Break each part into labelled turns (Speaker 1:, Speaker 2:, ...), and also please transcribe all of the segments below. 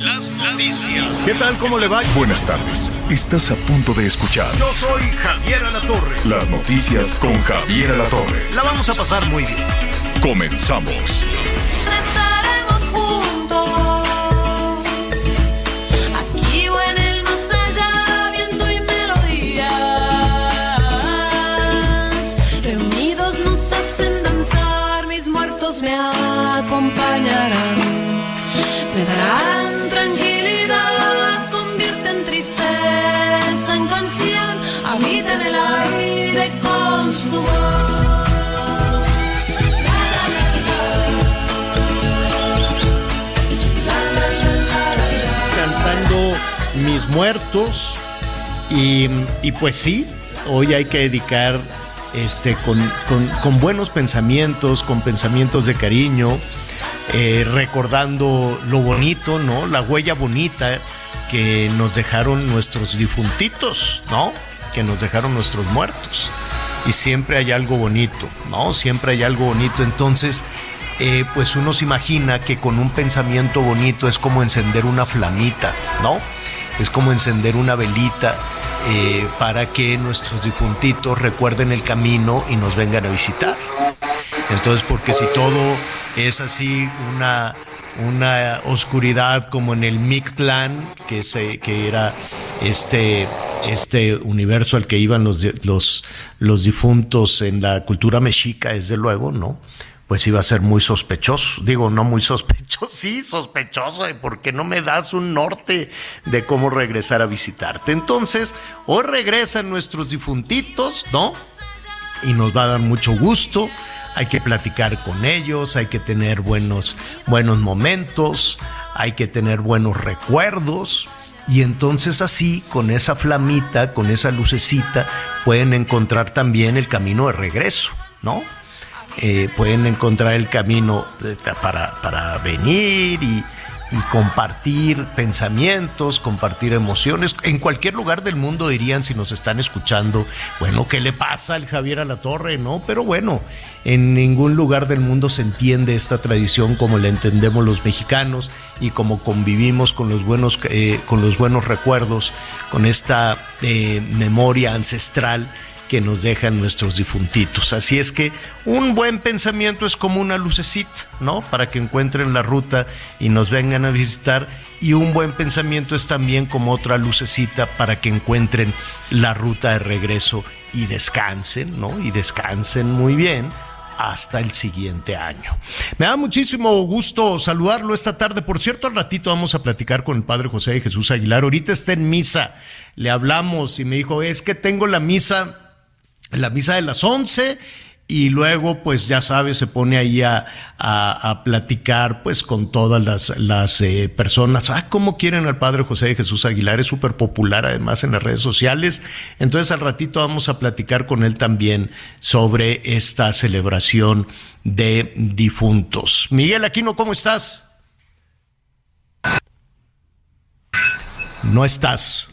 Speaker 1: Las noticias.
Speaker 2: ¿Qué tal? ¿Cómo le va?
Speaker 3: Buenas tardes. Estás a punto de escuchar
Speaker 2: Yo soy Javier Alatorre.
Speaker 3: las noticias con Javier Alatorre.
Speaker 2: La vamos a pasar muy bien.
Speaker 3: Comenzamos.
Speaker 4: Estaremos juntos, aquí o en el más allá, viento y melodías. Reunidos nos hacen danzar, mis muertos me acompañarán, me darán habitan el aire con su voz.
Speaker 2: Cantando Mis Muertos. Y, y pues sí, hoy hay que dedicar este, con, con- con buenos pensamientos, con pensamientos de cariño, eh, recordando lo bonito, ¿no? La huella bonita que nos dejaron nuestros difuntitos, ¿no? Que nos dejaron nuestros muertos. Y siempre hay algo bonito, ¿no? Siempre hay algo bonito. Entonces, eh, pues uno se imagina que con un pensamiento bonito es como encender una flamita, ¿no? Es como encender una velita eh, para que nuestros difuntitos recuerden el camino y nos vengan a visitar. Entonces, porque si todo es así una, una oscuridad como en el Mictlán, que, se, que era este, este universo al que iban los, los, los difuntos en la cultura mexica, desde luego, ¿no? Pues iba a ser muy sospechoso. Digo, no muy sospechoso, sí, sospechoso, porque no me das un norte de cómo regresar a visitarte. Entonces, hoy regresan nuestros difuntitos, ¿no? y nos va a dar mucho gusto. Hay que platicar con ellos, hay que tener buenos, buenos momentos, hay que tener buenos recuerdos. Y entonces así, con esa flamita, con esa lucecita, pueden encontrar también el camino de regreso, ¿no? Eh, pueden encontrar el camino eh, para, para venir y, y compartir pensamientos, compartir emociones. En cualquier lugar del mundo dirían si nos están escuchando, bueno, ¿qué le pasa al Javier a la Torre? No, pero bueno, en ningún lugar del mundo se entiende esta tradición como la entendemos los mexicanos y como convivimos con los buenos, eh, con los buenos recuerdos, con esta eh, memoria ancestral que nos dejan nuestros difuntitos. Así es que un buen pensamiento es como una lucecita, ¿no? Para que encuentren la ruta y nos vengan a visitar. Y un buen pensamiento es también como otra lucecita para que encuentren la ruta de regreso y descansen, ¿no? Y descansen muy bien hasta el siguiente año. Me da muchísimo gusto saludarlo esta tarde. Por cierto, al ratito vamos a platicar con el padre José de Jesús Aguilar. Ahorita está en misa. Le hablamos y me dijo, es que tengo la misa la misa de las 11 y luego pues ya sabes se pone ahí a, a- platicar pues con todas las, las eh, personas. Ah cómo quieren al padre José de Jesús Aguilar es súper popular además en las redes sociales. Entonces al ratito vamos a platicar con él también sobre esta celebración de difuntos. Miguel Aquino ¿cómo estás? no estás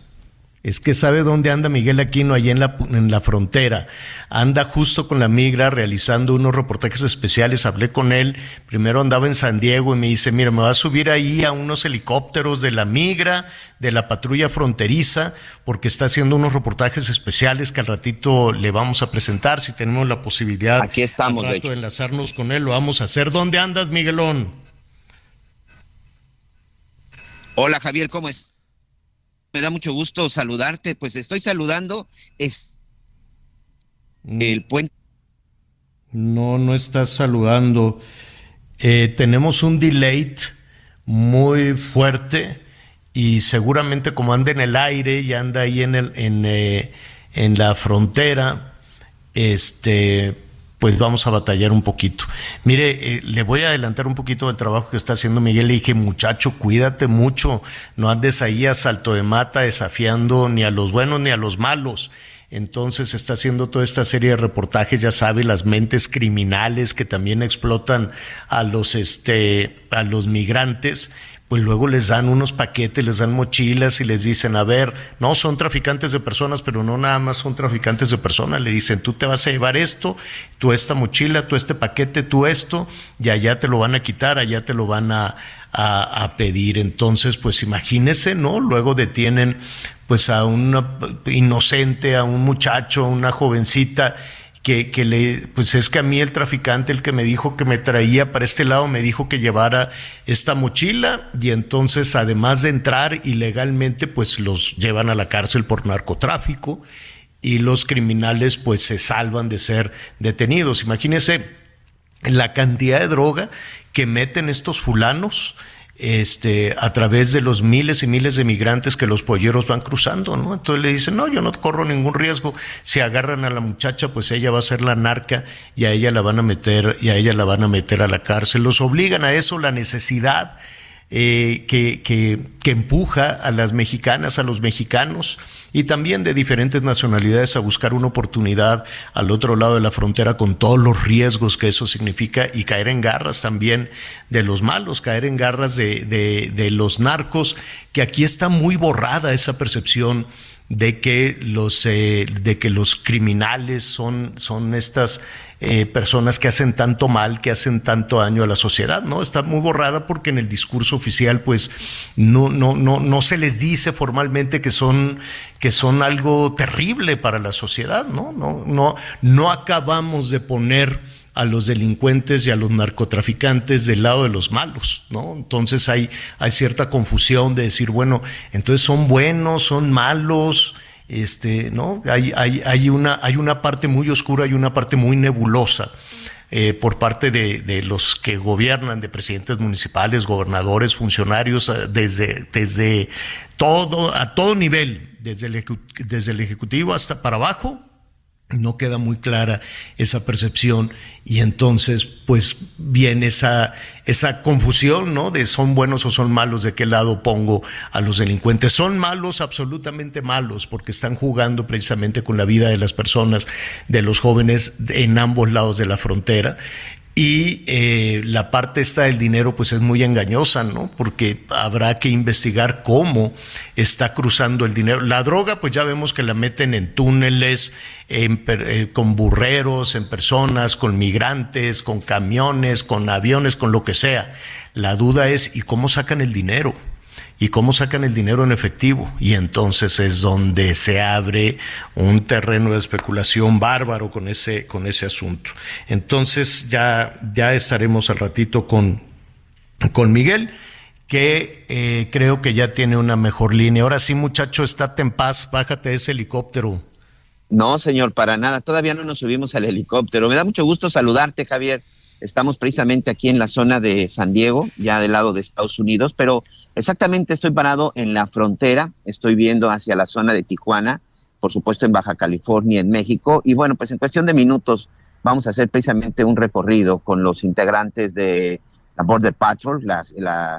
Speaker 2: es que sabe dónde anda Miguel Aquino, allá en la, en la frontera. Anda justo con la migra realizando unos reportajes especiales. Hablé con él. Primero andaba en San Diego y me dice, mira, me va a subir ahí a unos helicópteros de la migra, de la patrulla fronteriza, porque está haciendo unos reportajes especiales que al ratito le vamos a presentar. Si tenemos la posibilidad
Speaker 5: Aquí estamos,
Speaker 2: al
Speaker 5: de
Speaker 2: rato
Speaker 5: hecho.
Speaker 2: de enlazarnos con él, lo vamos a hacer. ¿Dónde andas, Miguelón?
Speaker 5: Hola Javier, ¿cómo es? Me da mucho gusto saludarte. Pues estoy saludando. Es el puente.
Speaker 2: No, no estás saludando. Eh, tenemos un delay muy fuerte y seguramente como anda en el aire y anda ahí en, el, en, eh, en la frontera, este, pues vamos a batallar un poquito. Mire, eh, le voy a adelantar un poquito del trabajo que está haciendo Miguel. Le dije, muchacho, cuídate mucho, no andes ahí a salto de mata desafiando ni a los buenos ni a los malos. Entonces está haciendo toda esta serie de reportajes, ya sabe, las mentes criminales que también explotan a los, este, a los migrantes pues luego les dan unos paquetes, les dan mochilas y les dicen, a ver, no son traficantes de personas, pero no nada más son traficantes de personas, le dicen, tú te vas a llevar esto, tú esta mochila, tú este paquete, tú esto, y allá te lo van a quitar, allá te lo van a, a, pedir. Entonces, pues imagínese, ¿no? Luego detienen pues a un inocente, a un muchacho, a una jovencita, que, que, le, pues es que a mí el traficante, el que me dijo que me traía para este lado, me dijo que llevara esta mochila y entonces además de entrar ilegalmente, pues los llevan a la cárcel por narcotráfico y los criminales pues se salvan de ser detenidos. Imagínense la cantidad de droga que meten estos fulanos este, a través de los miles y miles de migrantes que los polleros van cruzando, ¿no? Entonces le dicen, no, yo no corro ningún riesgo. Si agarran a la muchacha, pues ella va a ser la narca y a ella la van a meter, y a ella la van a meter a la cárcel. Los obligan a eso, la necesidad eh, que, que, que empuja a las mexicanas, a los mexicanos y también de diferentes nacionalidades a buscar una oportunidad al otro lado de la frontera con todos los riesgos que eso significa y caer en garras también de los malos, caer en garras de, de, de los narcos, que aquí está muy borrada esa percepción de que los, eh, de que los criminales son, son estas eh, personas que hacen tanto mal, que hacen tanto daño a la sociedad, ¿no? Está muy borrada porque en el discurso oficial, pues, no, no, no, no se les dice formalmente que son, que son algo terrible para la sociedad, ¿no? No, no, no acabamos de poner a los delincuentes y a los narcotraficantes del lado de los malos, ¿no? Entonces hay, hay cierta confusión de decir, bueno, entonces son buenos, son malos, este, ¿no? Hay, hay, hay, una, hay una parte muy oscura y una parte muy nebulosa. Eh, por parte de, de, los que gobiernan, de presidentes municipales, gobernadores, funcionarios, eh, desde, desde todo, a todo nivel, desde el, desde el Ejecutivo hasta para abajo, no queda muy clara esa percepción y entonces pues viene esa, esa confusión, ¿no? De son buenos o son malos, de qué lado pongo a los delincuentes. Son malos, absolutamente malos, porque están jugando precisamente con la vida de las personas, de los jóvenes en ambos lados de la frontera. Y eh, la parte esta del dinero pues es muy engañosa, ¿no? Porque habrá que investigar cómo está cruzando el dinero. La droga pues ya vemos que la meten en túneles, en, eh, con burreros, en personas, con migrantes, con camiones, con aviones, con lo que sea. La duda es, ¿y cómo sacan el dinero? Y cómo sacan el dinero en efectivo. Y entonces es donde se abre un terreno de especulación bárbaro con ese, con ese asunto. Entonces ya, ya estaremos al ratito con, con Miguel que eh, creo que ya tiene una mejor línea. Ahora sí, muchacho, estate en paz, bájate de ese helicóptero.
Speaker 5: No, señor, para nada. Todavía no nos subimos al helicóptero. Me da mucho gusto saludarte, Javier. Estamos precisamente aquí en la zona de San Diego, ya del lado de Estados Unidos, pero exactamente estoy parado en la frontera, estoy viendo hacia la zona de Tijuana, por supuesto en Baja California, en México, y bueno, pues en cuestión de minutos vamos a hacer precisamente un recorrido con los integrantes de la Border Patrol, la,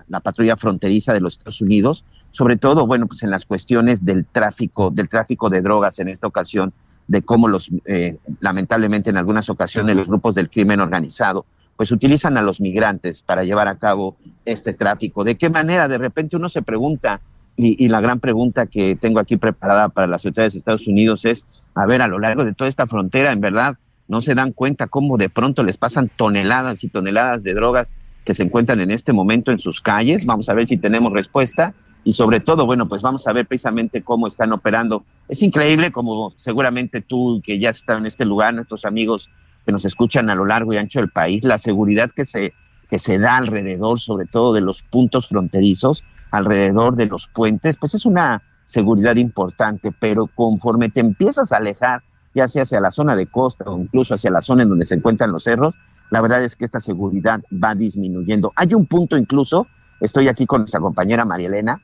Speaker 5: la, patrulla fronteriza de los Estados Unidos, sobre todo, bueno, pues en las cuestiones del tráfico, del tráfico de drogas en esta ocasión de cómo los, eh, lamentablemente en algunas ocasiones los grupos del crimen organizado, pues utilizan a los migrantes para llevar a cabo este tráfico. ¿De qué manera? De repente uno se pregunta, y, la gran pregunta que tengo aquí preparada para las autoridades de Estados Unidos es, a ver, a lo largo de toda esta frontera, en verdad, no se dan cuenta cómo de pronto les pasan toneladas y toneladas de drogas que se encuentran en este momento en sus calles. Vamos a ver si tenemos respuesta y sobre todo, bueno, pues vamos a ver precisamente cómo están operando. Es increíble como seguramente tú que ya estás en este lugar, nuestros amigos que nos escuchan a lo largo y ancho del país, la seguridad que se, que se da alrededor, sobre todo de los puntos fronterizos, alrededor de los puentes, pues es una seguridad importante, pero conforme te empiezas a alejar, ya sea hacia la zona de costa o incluso hacia la zona en donde se encuentran los cerros, la verdad es que esta seguridad va disminuyendo. Hay un punto incluso, estoy aquí con nuestra compañera María Elena,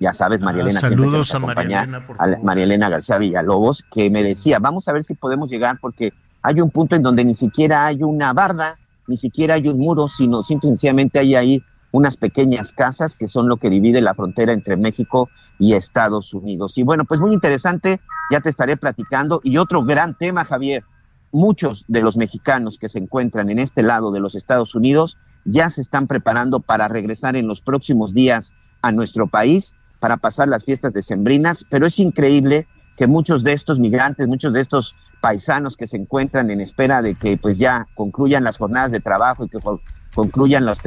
Speaker 5: ya sabes, María Elena.
Speaker 2: saludos a María Elena,
Speaker 5: María Elena García Villalobos, que me decía, vamos a ver si podemos llegar porque hay un punto en donde ni siquiera hay una barda, ni siquiera hay un muro, sino simplemente hay ahí unas pequeñas casas que son lo que divide la frontera entre México y Estados Unidos. Y bueno, pues muy interesante, ya te estaré platicando. Y otro gran tema, Javier, muchos de los mexicanos que se encuentran en este lado de los Estados Unidos ya se están preparando para regresar en los próximos días a nuestro país para pasar las fiestas decembrinas, pero es increíble que muchos de estos migrantes, muchos de estos paisanos que se encuentran en espera de que pues ya concluyan las jornadas de trabajo y que concluyan las,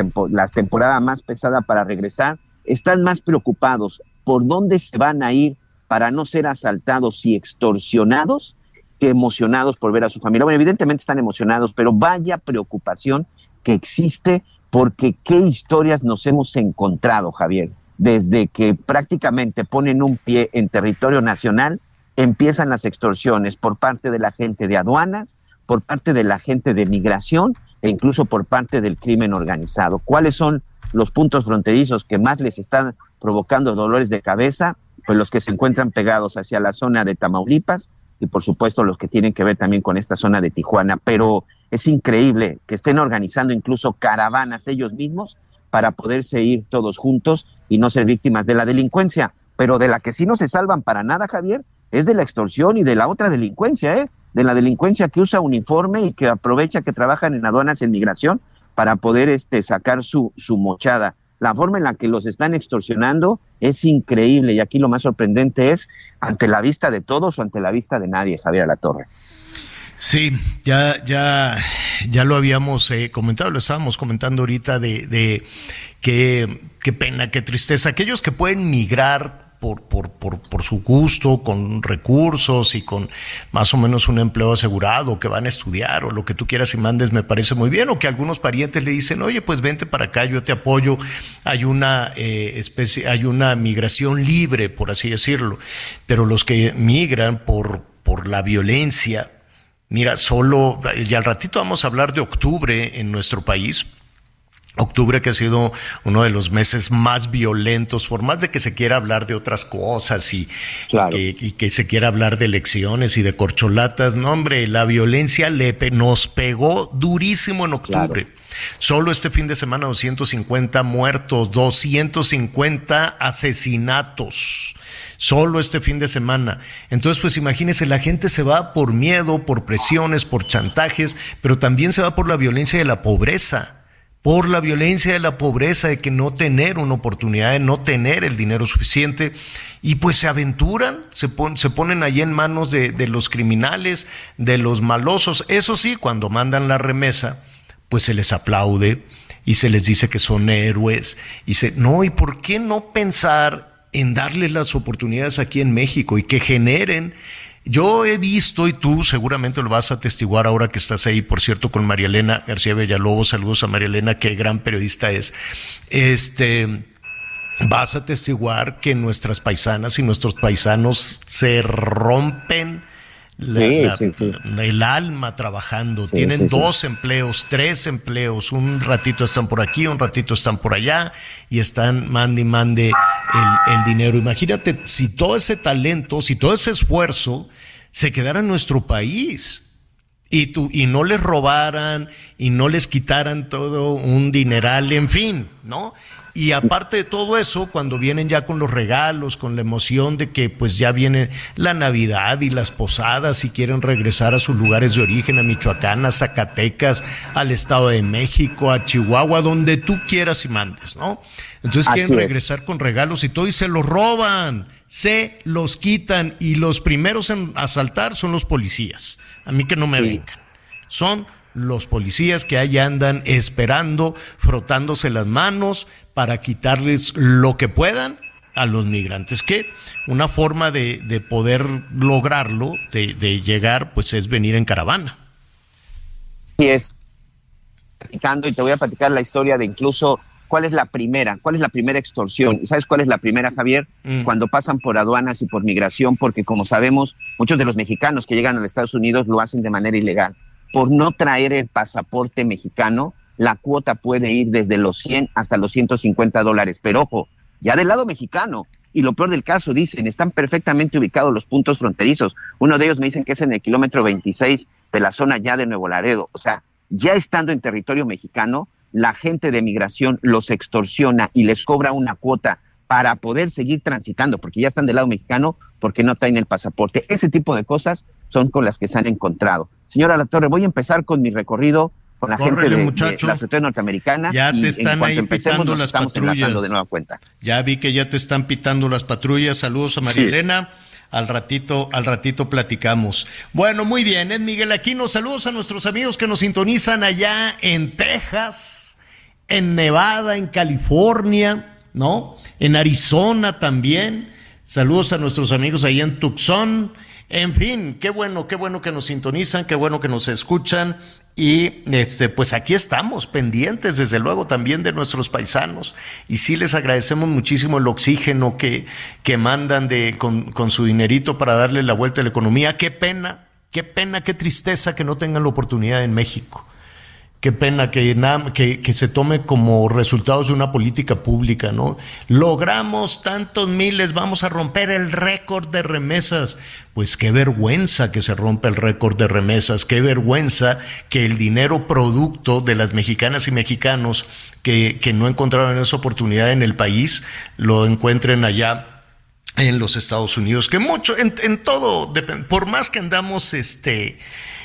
Speaker 5: temporadas más pesadas para regresar, están más preocupados por dónde se van a ir para no ser asaltados y extorsionados que emocionados por ver a su familia. Bueno, evidentemente están emocionados, pero vaya preocupación que existe porque qué historias nos hemos encontrado, Javier. Desde que prácticamente ponen un pie en territorio nacional, empiezan las extorsiones por parte de la gente de aduanas, por parte de la gente de migración e incluso por parte del crimen organizado. ¿Cuáles son los puntos fronterizos que más les están provocando dolores de cabeza? Pues los que se encuentran pegados hacia la zona de Tamaulipas y por supuesto los que tienen que ver también con esta zona de Tijuana. Pero es increíble que estén organizando incluso caravanas ellos mismos para poderse ir todos juntos y no ser víctimas de la delincuencia. Pero de la que sí no se salvan para nada, Javier, es de la extorsión y de la otra delincuencia, ¿eh? de la delincuencia que usa uniforme y que aprovecha que trabajan en aduanas en migración para poder este, sacar su, su mochada. La forma en la que los están extorsionando es increíble y aquí lo más sorprendente es ante la vista de todos o ante la vista de nadie, Javier Alatorre.
Speaker 2: Sí, ya, ya, ya lo habíamos eh, comentado, lo estábamos comentando ahorita de, de qué, qué pena, qué tristeza. Aquellos que pueden migrar por, por, por, por, su gusto, con recursos y con más o menos un empleo asegurado, que van a estudiar o lo que tú quieras y mandes, me parece muy bien. O que algunos parientes le dicen, oye, pues vente para acá, yo te apoyo. Hay una eh, especie, hay una migración libre, por así decirlo. Pero los que migran por, por la violencia, mira, solo, y al ratito vamos a hablar de octubre en nuestro país Octubre que ha sido uno de los meses más violentos, por más de que se quiera hablar de otras cosas y, que, se quiera hablar de elecciones y de corcholatas, no hombre, la violencia le nos pegó durísimo en octubre. Solo este fin de semana 250 muertos, 250 asesinatos. Solo este fin de semana. Entonces, pues imagínense, la gente se va por miedo, por presiones, por chantajes, pero también se va por la violencia de la pobreza por la violencia de la pobreza, de que no tener una oportunidad, de no tener el dinero suficiente, y pues se aventuran, se, ponen allí en manos de, de, los criminales, de los malosos. Eso sí, cuando mandan la remesa, pues se les aplaude y se les dice que son héroes. Y se, no, ¿y por qué no pensar en darles las oportunidades aquí en México y que generen yo he visto, y tú seguramente lo vas a atestiguar ahora que estás ahí, por cierto, con María Elena García Villalobos, saludos a María Elena, qué gran periodista es. Este, vas a atestiguar que nuestras paisanas y nuestros paisanos se rompen el alma trabajando. Tienen dos empleos, tres empleos, un ratito están por aquí, un ratito están por allá y están mande y mande el, el dinero. Imagínate si todo ese talento, si todo ese esfuerzo se quedara en nuestro país y, tú, y no les robaran y no les quitaran todo un dineral, en fin, ¿no? Y aparte de todo eso, cuando vienen ya con los regalos, con la emoción de que pues ya viene la Navidad y las posadas y quieren regresar a sus lugares de origen, a Michoacán, a Zacatecas, al Estado de México, a Chihuahua, donde tú quieras y mandes, ¿no? Entonces quieren regresar con regalos y todo y se los roban, se los quitan y los primeros en asaltar son los policías. A mí que no me vengan. Son los policías que ahí andan esperando, frotándose las manos para quitarles lo que puedan a los migrantes. Que una forma de, de poder lograrlo, de, de, llegar, pues es venir en caravana.
Speaker 5: Sí, es. Platicando y te voy a platicar la historia de incluso cuál es la primera, cuál es la primera extorsión. ¿Y sabes cuál es la primera, Javier? Mm. Cuando pasan por aduanas y por migración, porque como sabemos, muchos de los mexicanos que llegan a los Estados Unidos lo hacen de manera ilegal por no traer el pasaporte mexicano, la cuota puede ir desde los 100 hasta los 150 dólares. Pero ojo, ya del lado mexicano, y lo peor del caso, dicen, están perfectamente ubicados los puntos fronterizos. Uno de ellos me dicen que es en el kilómetro 26 de la zona ya de Nuevo Laredo. O sea, ya estando en territorio mexicano, la gente de migración los extorsiona y les cobra una cuota para poder seguir transitando, porque ya están del lado mexicano, porque no traen el pasaporte. Ese tipo de cosas son con las que se han encontrado. Señora La Torre, voy a empezar con mi recorrido con la gente de, de la sociedad norteamericana.
Speaker 2: Ya
Speaker 5: y
Speaker 2: te están
Speaker 5: en
Speaker 2: ahí pitando las patrullas.
Speaker 5: de nueva cuenta.
Speaker 2: Ya vi que ya te están pitando las patrullas. Saludos a María
Speaker 5: Sí.
Speaker 2: Elena. Al ratito, al ratito platicamos. Bueno, muy bien, Ed Miguel Aquino. Saludos a nuestros amigos que nos sintonizan allá en Texas, en Nevada, en California, ¿no? En Arizona también. Saludos a nuestros amigos ahí en Tucson. En fin, qué bueno, qué bueno que nos sintonizan, qué bueno que nos escuchan. Y este, pues aquí estamos, pendientes, desde luego, también de nuestros paisanos. Y sí les agradecemos muchísimo el oxígeno que, que mandan de, con, con su dinerito para darle la vuelta a la economía. Qué pena, qué pena, qué tristeza que no tengan la oportunidad en México. Qué pena que, se tome como resultados de una política pública, ¿no? Logramos tantos miles, vamos a romper el récord de remesas. Pues qué vergüenza que se rompa el récord de remesas, qué vergüenza que el dinero producto de las mexicanas y mexicanos que, no encontraron esa oportunidad en el país lo encuentren allá en los Estados Unidos, que mucho, en, en todo, por más que andamos este,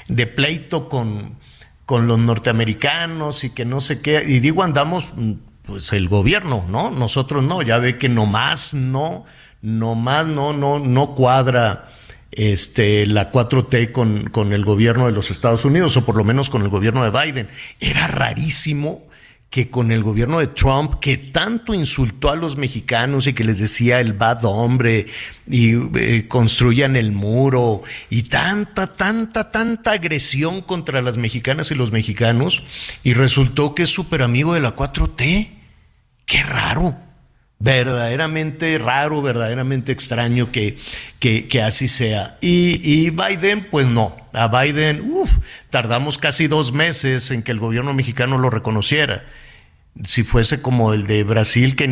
Speaker 2: de pleito con, con los norteamericanos y que no sé qué, y digo andamos, mm, pues el gobierno, ¿no? Nosotros no, ya ve que nomás no, nomás no, no, no cuadra este, la 4T con, con el gobierno de los Estados Unidos, o por lo menos con el gobierno de Biden. Era rarísimo que con el gobierno de Trump, que tanto insultó a los mexicanos y que les decía el bad hombre y eh, construyan el muro y tanta, tanta, tanta agresión contra las mexicanas y los mexicanos, y resultó que es súper amigo de la 4T. Qué raro. Verdaderamente raro, verdaderamente extraño que, que, así sea. Y, y Biden, pues no. A Biden, uff, tardamos casi dos meses en que el gobierno mexicano lo reconociera. Si fuese como el de Brasil, que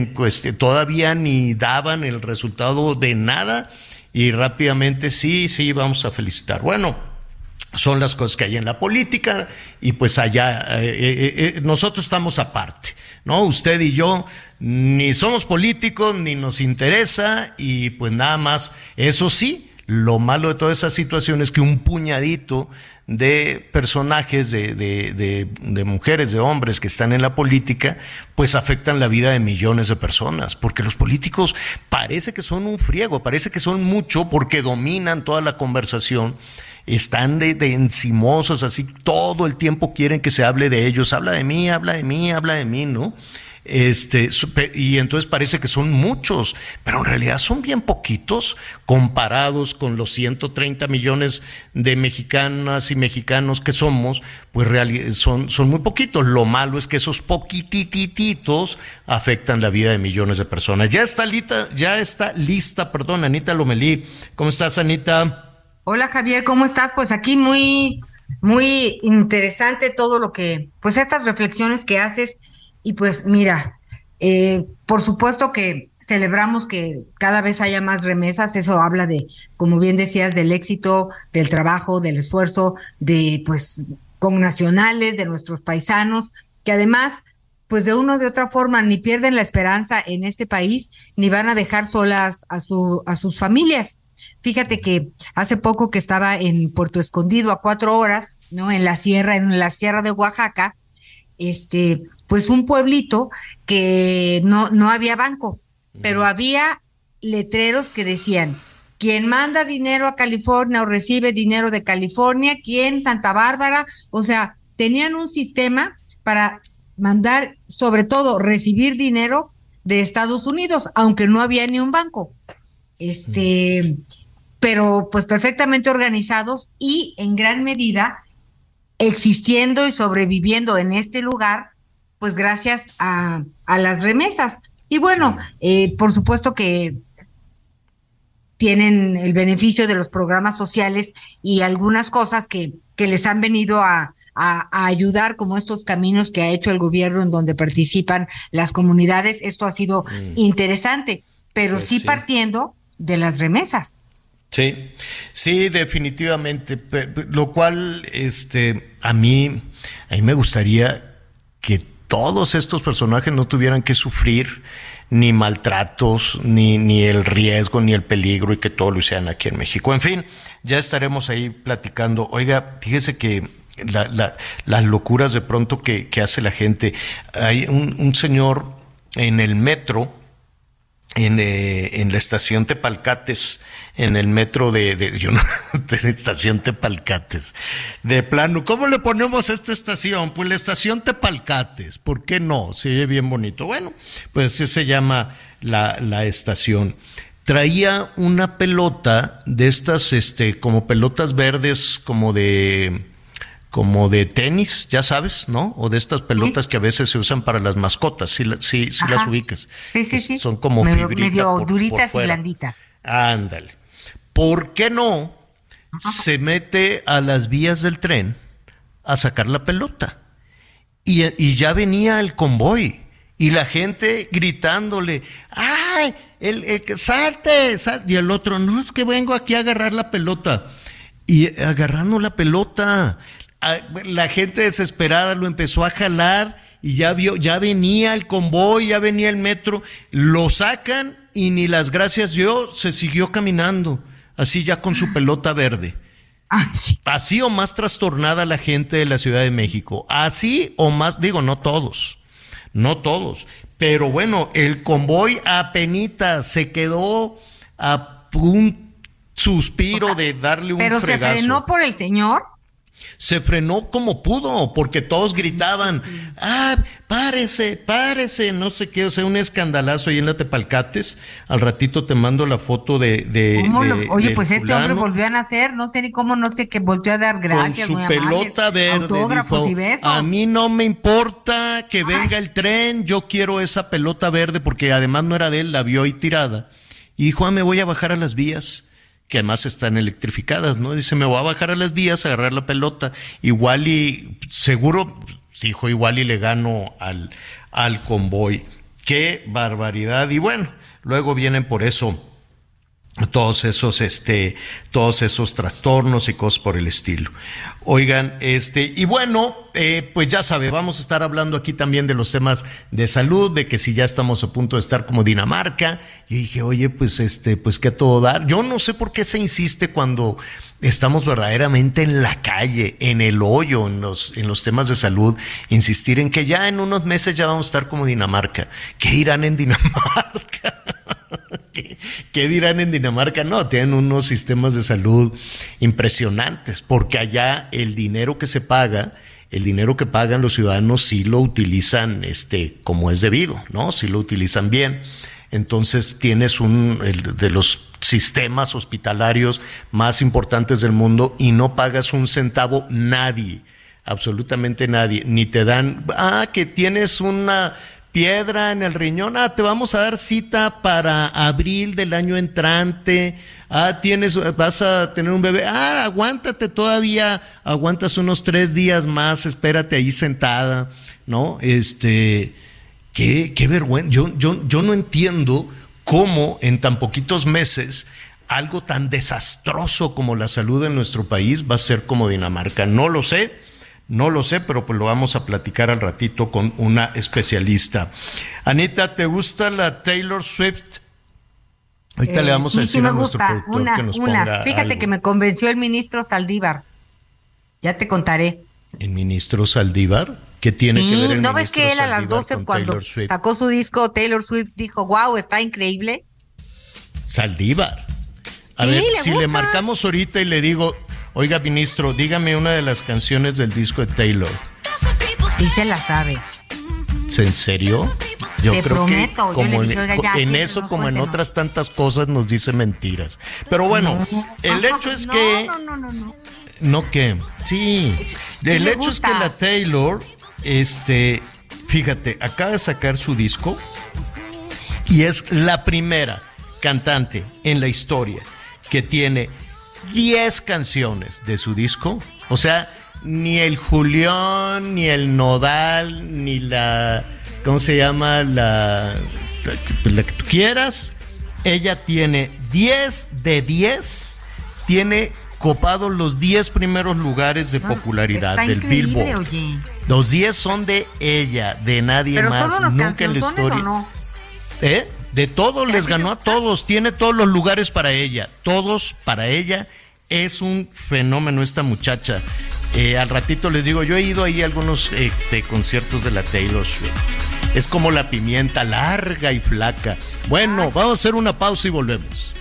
Speaker 2: todavía ni daban el resultado de nada y rápidamente sí, sí, vamos a felicitar. Bueno, son las cosas que hay en la política y pues allá eh, eh, eh, nosotros estamos aparte, ¿no? Usted y yo ni somos políticos ni nos interesa y pues nada más, eso sí, lo malo de toda esa situación es que un puñadito de personajes, de, de, de, mujeres, de hombres que están en la política, pues afectan la vida de millones de personas, porque los políticos parece que son un friego, parece que son mucho porque dominan toda la conversación están de, de, encimosos, así todo el tiempo quieren que se hable de ellos, habla de mí, habla de mí, habla de mí, ¿no? Este, y entonces parece que son muchos, pero en realidad son bien poquitos comparados con los 130 millones de mexicanas y mexicanos que somos, pues son, son muy poquitos. Lo malo es que esos poquitititos afectan la vida de millones de personas. Ya está lista, ya está lista, perdón, Anita Lomelí. ¿Cómo estás, Anita?
Speaker 6: Hola Javier, ¿cómo estás? Pues aquí muy, muy interesante todo lo que, pues estas reflexiones que haces y pues mira, eh, por supuesto que celebramos que cada vez haya más remesas, eso habla de, como bien decías, del éxito, del trabajo, del esfuerzo de pues con nacionales, de nuestros paisanos, que además pues de una o de otra forma ni pierden la esperanza en este país, ni van a dejar solas a, su, a sus familias. Fíjate que hace poco que estaba en Puerto Escondido a cuatro horas, ¿no? En la sierra, en la sierra de Oaxaca, este, pues un pueblito que no, no había banco, pero había letreros que decían, quien manda dinero a California o recibe dinero de California, quien Santa Bárbara, o sea, tenían un sistema para mandar, sobre todo, recibir dinero de Estados Unidos, aunque no había ni un banco. Este, pero pues perfectamente organizados y en gran medida existiendo y sobreviviendo en este lugar, pues gracias a, a las remesas. Y bueno, eh, por supuesto que tienen el beneficio de los programas sociales y algunas cosas que, que les han venido a, a, a, ayudar, como estos caminos que ha hecho el gobierno en donde participan las comunidades. Esto ha sido mm. interesante. pero
Speaker 2: Pues
Speaker 6: sí,
Speaker 2: sí.
Speaker 6: partiendo de las remesas.
Speaker 2: Sí, sí, definitivamente. Lo cual, este, a mí, a mí me gustaría que todos estos personajes no tuvieran que sufrir ni maltratos, ni, ni el riesgo, ni el peligro, y que todo lo hicieran aquí en México. En fin, ya estaremos ahí platicando. Oiga, fíjese que la- la- las locuras de pronto que, que hace la gente. Hay un, un señor en el metro, en, eh, en la estación Tepalcates, en el metro de, de, yo de la estación Tepalcates, de plano, ¿cómo le ponemos a esta estación? Pues la estación Tepalcates, ¿por qué no? Se oye bien bonito. Bueno, pues así se llama la, la estación. Traía una pelota de estas, este, como pelotas verdes, como de, como de tenis, ya sabes, ¿no? O de estas pelotas que a veces se usan para las mascotas, si, la- si, si las ubicas.
Speaker 6: Sí, sí, sí.
Speaker 2: Son como
Speaker 6: medio, medio
Speaker 2: por- por
Speaker 6: duritas y blanditas.
Speaker 2: Ándale. ¿Por qué no se mete a las vías del tren a sacar la pelota? Y, y ya venía el convoy y la gente gritándole, ¡ay! El, el salte, salte! Y el otro, no, es que vengo aquí a agarrar la pelota. Y agarrando la pelota, la gente desesperada lo empezó a jalar y ya vio, ya venía el convoy, ya venía el metro, lo sacan y ni las gracias dio, se siguió caminando, así ya con su pelota verde.
Speaker 6: Sí.
Speaker 2: Así o más trastornada la gente de la Ciudad de México. Así o más, digo, no todos, no todos. Pero bueno, el convoy apenita se quedó a un suspiro de darle un
Speaker 6: Pero se
Speaker 2: fregazo.
Speaker 6: frenó por el señor.
Speaker 2: Se frenó como pudo, porque todos gritaban, ah, párese, párese, no sé qué, o sea, un escandalazo ahí en la Tepalcates. Al ratito te mando la foto de... de-
Speaker 6: ¿Cómo lo-
Speaker 2: de-
Speaker 6: oye, pues este hombre volvió a nacer, no sé ni cómo, no sé qué, volvió a dar gracias.
Speaker 2: con su pelota verde
Speaker 6: Autógrafos
Speaker 2: dijo,
Speaker 6: y besos.
Speaker 2: a mí no me importa que venga el tren, yo quiero esa pelota verde porque además no era de él, la vio ahí tirada. Y dijo, ah, me voy a bajar a las vías, que además están electrificadas, ¿no? Dice, me voy a bajar a las vías, a agarrar la pelota, igual y seguro, dijo, igual y le gano al, al convoy. Qué barbaridad. Y bueno, luego vienen por eso todos esos este todos esos trastornos y cosas por el estilo. Oigan este y bueno eh, pues ya sabe vamos a estar hablando aquí también de los temas de salud de que si ya estamos a punto de estar como Dinamarca. Yo dije oye pues este pues qué todo dar yo no sé por qué se insiste cuando estamos verdaderamente en la calle en el hoyo en los en los temas de salud insistir en que ya en unos meses ya vamos a estar como Dinamarca. Qué irán en Dinamarca ¿Qué, dirán en Dinamarca? No, tienen unos sistemas de salud impresionantes, porque allá el dinero que se paga, el dinero que pagan los ciudadanos sí lo utilizan este, como es debido, ¿no? Sí lo utilizan bien. Entonces tienes un el- de los sistemas hospitalarios más importantes del mundo y no pagas un centavo nadie, absolutamente nadie, ni te dan, ah, que tienes una piedra en el riñón, ah, te vamos a dar cita para abril del año entrante, ah, tienes, vas a tener un bebé, ah, aguántate todavía, aguantas unos tres días más, espérate ahí sentada, ¿no? Este, qué, qué vergüenza, yo, yo, yo no entiendo cómo en tan poquitos meses algo tan desastroso como la salud en nuestro país va a ser como Dinamarca, no lo sé. No lo sé, pero pues lo vamos a platicar al ratito con una especialista. Anita, ¿te gusta la Taylor Swift? Ahorita le
Speaker 6: Eh,
Speaker 2: vamos
Speaker 6: sí,
Speaker 2: a
Speaker 6: sí
Speaker 2: decir
Speaker 6: me
Speaker 2: a nuestro
Speaker 6: gusta,
Speaker 2: productor
Speaker 6: unas,
Speaker 2: que nos
Speaker 6: unas.
Speaker 2: ponga
Speaker 6: Fíjate
Speaker 2: algo.
Speaker 6: que me convenció el ministro Saldívar. Ya te contaré.
Speaker 2: ¿El ministro Saldívar? ¿Qué tiene que ver el
Speaker 6: ¿no ves que él a las
Speaker 2: Saldívar
Speaker 6: 12
Speaker 2: con
Speaker 6: cuando sacó su disco Taylor Swift dijo, wow, está increíble?
Speaker 2: Saldívar. A
Speaker 6: Sí,
Speaker 2: ver, si le marcamos ahorita y le digo, oiga, ministro, dígame una de las canciones del disco de Taylor.
Speaker 6: Sí se la sabe.
Speaker 2: ¿Es ¿En serio? Yo
Speaker 6: Te
Speaker 2: creo
Speaker 6: prometo,
Speaker 2: que como en,
Speaker 6: "Oiga, ya,
Speaker 2: en
Speaker 6: sí,
Speaker 2: eso
Speaker 6: no,
Speaker 2: como en
Speaker 6: cuéntenos".
Speaker 2: otras tantas cosas nos dice mentiras. Pero bueno, el hecho es que
Speaker 6: No, no, no, no.
Speaker 2: no que sí, el hecho es que la Taylor este fíjate, acaba de sacar su disco y es la primera cantante en la historia que tiene 10 canciones de su disco. O sea, ni el Julián, ni el Nodal, ni la. ¿Cómo se llama? La. La que tú quieras. ella tiene 10 de 10, tiene copados los 10 primeros lugares de popularidad
Speaker 6: Está
Speaker 2: del Billboard.
Speaker 6: oye.
Speaker 2: Los 10 son de ella, de nadie
Speaker 6: Pero
Speaker 2: más, nunca en la historia.
Speaker 6: ¿o no?
Speaker 2: ¿Eh? De todos les ganó a todos, tiene todos los lugares para ella, todos para ella. Es un fenómeno esta muchacha. Eh, al ratito les digo, yo he ido ahí a algunos este, conciertos de la Taylor Swift. Es como la pimienta, larga y flaca. Bueno, vamos a hacer una pausa y volvemos.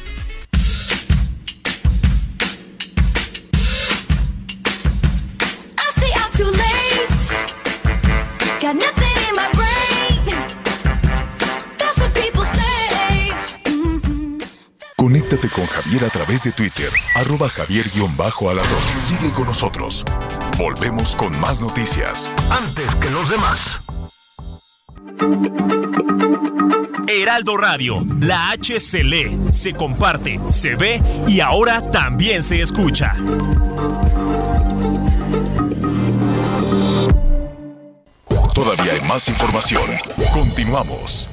Speaker 3: Conéctate con Javier a través de Twitter, arroba javier-alatón. Sigue con nosotros. Volvemos con más noticias.
Speaker 1: Antes que los demás.
Speaker 7: Heraldo Radio, la H se lee, se comparte, se ve y ahora también se escucha.
Speaker 3: Todavía hay más información. Continuamos.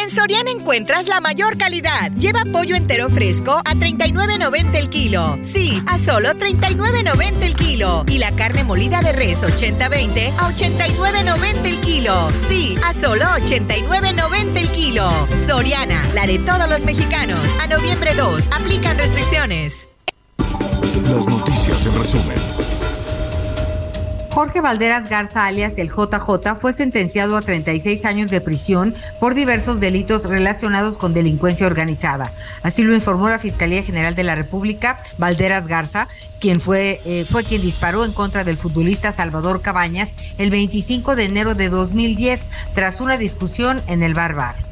Speaker 8: En Soriana encuentras la mayor calidad. Lleva pollo entero fresco a 39.90 el kilo. Sí, a solo 39.90 el kilo. Y la carne molida de res 80-20 a 89.90 el kilo. Sí, a solo 89.90 el kilo. Soriana, la de todos los mexicanos. A noviembre 2, aplican restricciones.
Speaker 3: Las noticias en resumen.
Speaker 6: Jorge Valderas Garza, alias el JJ, fue sentenciado a 36 años de prisión por diversos delitos relacionados con delincuencia organizada. Así lo informó la Fiscalía General de la República, Valderas Garza, quien fue, eh, fue quien disparó en contra del futbolista Salvador Cabañas el 25 de enero de 2010 tras una discusión en el Bar Bar.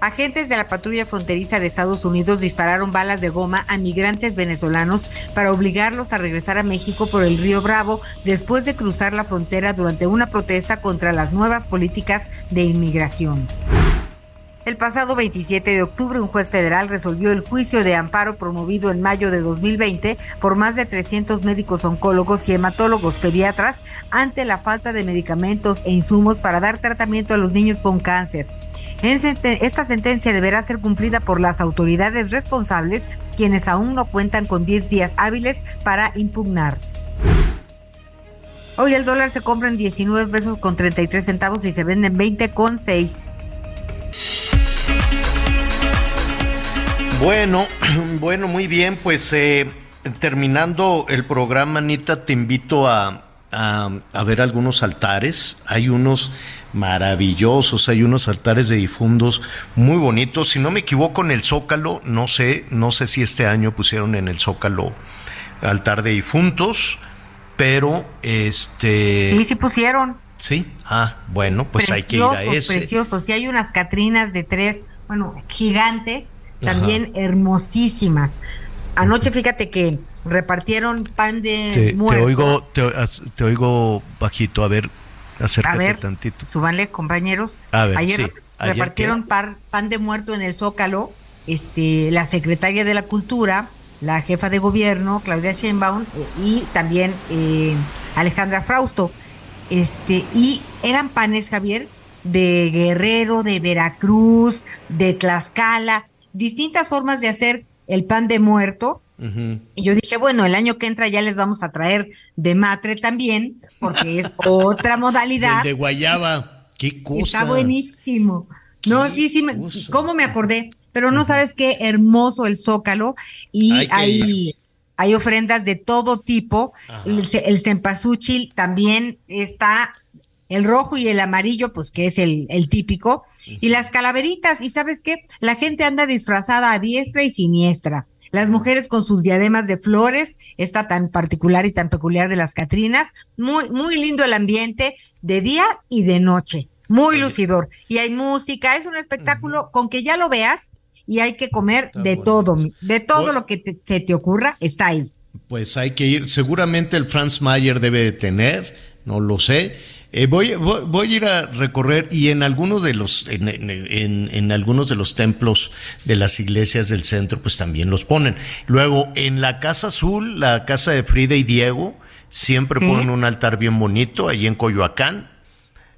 Speaker 6: Agentes de la patrulla fronteriza de Estados Unidos dispararon balas de goma a migrantes venezolanos para obligarlos a regresar a México por el río Bravo después de cruzar la frontera durante una protesta contra las nuevas políticas de inmigración. El pasado 27 de octubre, un juez federal resolvió el juicio de amparo promovido en mayo de 2020 por más de 300 médicos oncólogos y hematólogos pediatras ante la falta de medicamentos e insumos para dar tratamiento a los niños con cáncer. Esta sentencia deberá ser cumplida por las autoridades responsables, quienes aún no cuentan con 10 días hábiles para impugnar. Hoy el dólar se compra en 19 pesos con 33 centavos y se vende en 20 con 6.
Speaker 2: Bueno, bueno, muy bien, pues eh, terminando el programa, Anita, te invito a, a, a ver algunos altares. Hay unos maravillosos, hay unos altares de difuntos muy bonitos. Si no me equivoco, en el Zócalo, no sé, no sé si este año pusieron en el Zócalo altar de difuntos, pero este...
Speaker 6: Sí, sí pusieron.
Speaker 2: Sí, ah, bueno, pues hay que ir a ese.
Speaker 6: preciosos. Y hay unas Catrinas de tres, bueno, gigantes, también hermosísimas. Anoche, fíjate que repartieron pan de
Speaker 2: Te, te
Speaker 6: muerto.
Speaker 2: oigo, te, te oigo bajito, a ver, acércate
Speaker 6: A ver,
Speaker 2: tantito.
Speaker 6: Súbanle, compañeros.
Speaker 2: A ver,
Speaker 6: ayer
Speaker 2: sí. ¿Ayer
Speaker 6: repartieron par- pan de muerto en el Zócalo. Este, la secretaria de la Cultura, la jefa de gobierno, Claudia Sheinbaum, eh, y también eh, Alejandra Frausto. Este, y eran panes, Javier, de Guerrero, de Veracruz, de Tlaxcala, distintas formas de hacer el pan de muerto. Y yo dije, bueno, el año que entra ya les vamos a traer de matre también, porque es otra modalidad.
Speaker 2: El de guayaba, qué cosa.
Speaker 6: Está buenísimo. No, sí, sí, ¿cómo me acordé? Pero no sabes qué hermoso el zócalo y
Speaker 2: Hay
Speaker 6: ofrendas de todo tipo. El, el cempasúchil también está el rojo y el amarillo, pues que es el, el típico. Y las calaveritas, y sabes qué, la gente anda disfrazada a diestra y siniestra. Las mujeres con sus diademas de flores, esta tan particular y tan peculiar de las Catrinas, muy, muy lindo el ambiente de día y de noche, muy lucidor. Y hay música, es un espectáculo con que ya lo veas y hay que comer de todo, de todo lo que te, se te ocurra, está ahí.
Speaker 2: Pues hay que ir, seguramente el Franz Mayer debe de tener, no lo sé. Eh, voy, voy, voy a ir a recorrer y en algunos de los en, en- en- en algunos de los templos de las iglesias del centro pues también los ponen. Luego en la casa azul, la casa de Frida y Diego, siempre
Speaker 6: Sí.
Speaker 2: ponen un altar bien bonito ahí en Coyoacán.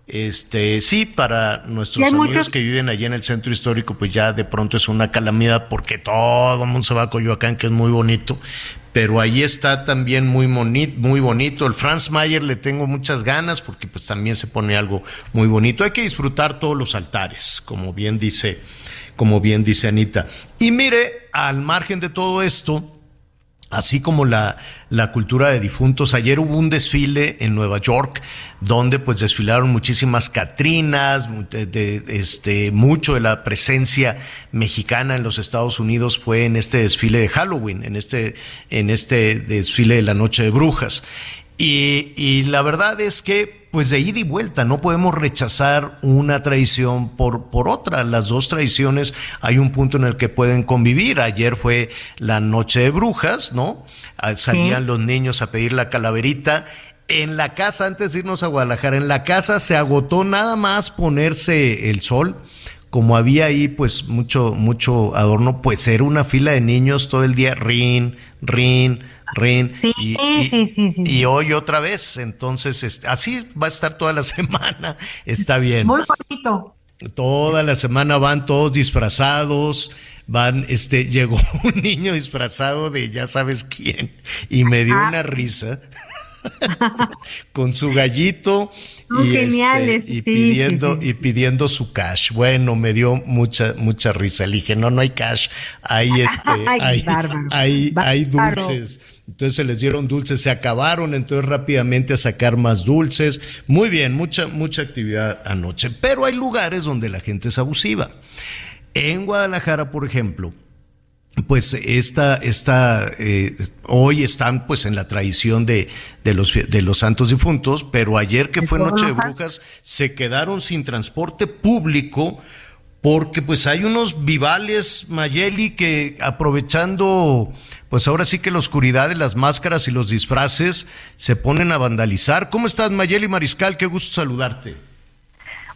Speaker 2: Este, sí, para nuestros amigos que viven allí en el centro histórico, pues ya de pronto es una calamidad porque todo el mundo se va a Coyoacán, que es muy bonito, pero ahí está también muy bonito. El Franz Mayer le tengo muchas ganas porque pues también se pone algo muy bonito. Hay que disfrutar todos los altares, como bien dice, como bien dice Anita. Y mire, al margen de todo esto, así como la, la cultura de difuntos. Ayer hubo un desfile en Nueva York donde pues desfilaron muchísimas Catrinas, de, este, mucho de la presencia mexicana en los Estados Unidos fue en este desfile de Halloween, en este, en este desfile de la Noche de Brujas. Y, y la verdad es que pues de ida y vuelta, no podemos rechazar una tradición por, por otra. Las dos tradiciones hay un punto en el que pueden convivir. Ayer fue la noche de brujas, ¿no? Ah, salían los niños a pedir la calaverita. En la casa, antes de irnos a Guadalajara, en la casa se agotó nada más ponerse el sol como había ahí pues mucho, mucho adorno, pues era una fila de niños todo el día, rin, rin, rin.
Speaker 6: Sí, y, sí, sí, sí,
Speaker 2: Y hoy otra vez, entonces este, así va a estar toda la semana, está bien.
Speaker 6: Muy bonito.
Speaker 2: Toda la semana van todos disfrazados, van, este, llegó un niño disfrazado de ya sabes quién y me dio una risa con su gallito y,
Speaker 6: geniales,
Speaker 2: este, y pidiendo y pidiendo su cash. Bueno, me dio mucha mucha risa. Le dije, "No, no hay cash, hay este hay, hay, hay dulces." Entonces se les dieron dulces, se acabaron, entonces rápidamente a sacar más dulces. Muy bien, mucha mucha actividad anoche, pero hay lugares donde la gente es abusiva. En Guadalajara, por ejemplo, pues esta, esta eh, hoy están pues en la tradición de, de, los, de los santos difuntos, pero ayer que fue Noche de Brujas se quedaron sin transporte público porque pues hay unos vivales, Mayeli, que aprovechando pues ahora sí que la oscuridad de las máscaras y los disfraces se ponen a vandalizar. ¿Cómo estás, Mayeli Mariscal? Qué gusto saludarte.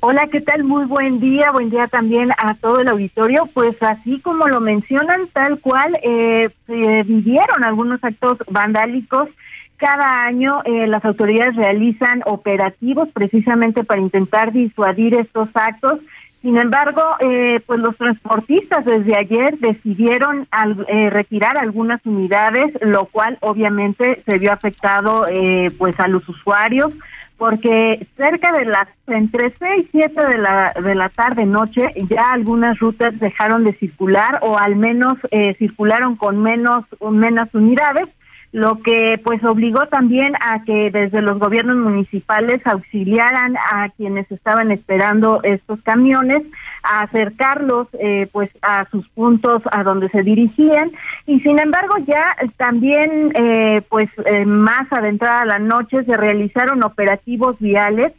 Speaker 9: Hola, ¿qué tal? Muy buen día, buen día también a todo el auditorio. Pues así como lo mencionan, tal cual, eh, vivieron algunos actos vandálicos. Cada año eh, las autoridades realizan operativos precisamente para intentar disuadir estos actos. Sin embargo, eh, pues los transportistas desde ayer decidieron eh, retirar algunas unidades, lo cual obviamente se vio afectado eh, pues a los usuarios porque cerca de las entre 6 y 7 de la de la tarde noche ya algunas rutas dejaron de circular o al menos eh, circularon con menos menos unidades lo que pues obligó también a que desde los gobiernos municipales auxiliaran a quienes estaban esperando estos camiones a acercarlos eh, pues a sus puntos a donde se dirigían. Y sin embargo ya también eh, pues eh, más adentrada la noche se realizaron operativos viales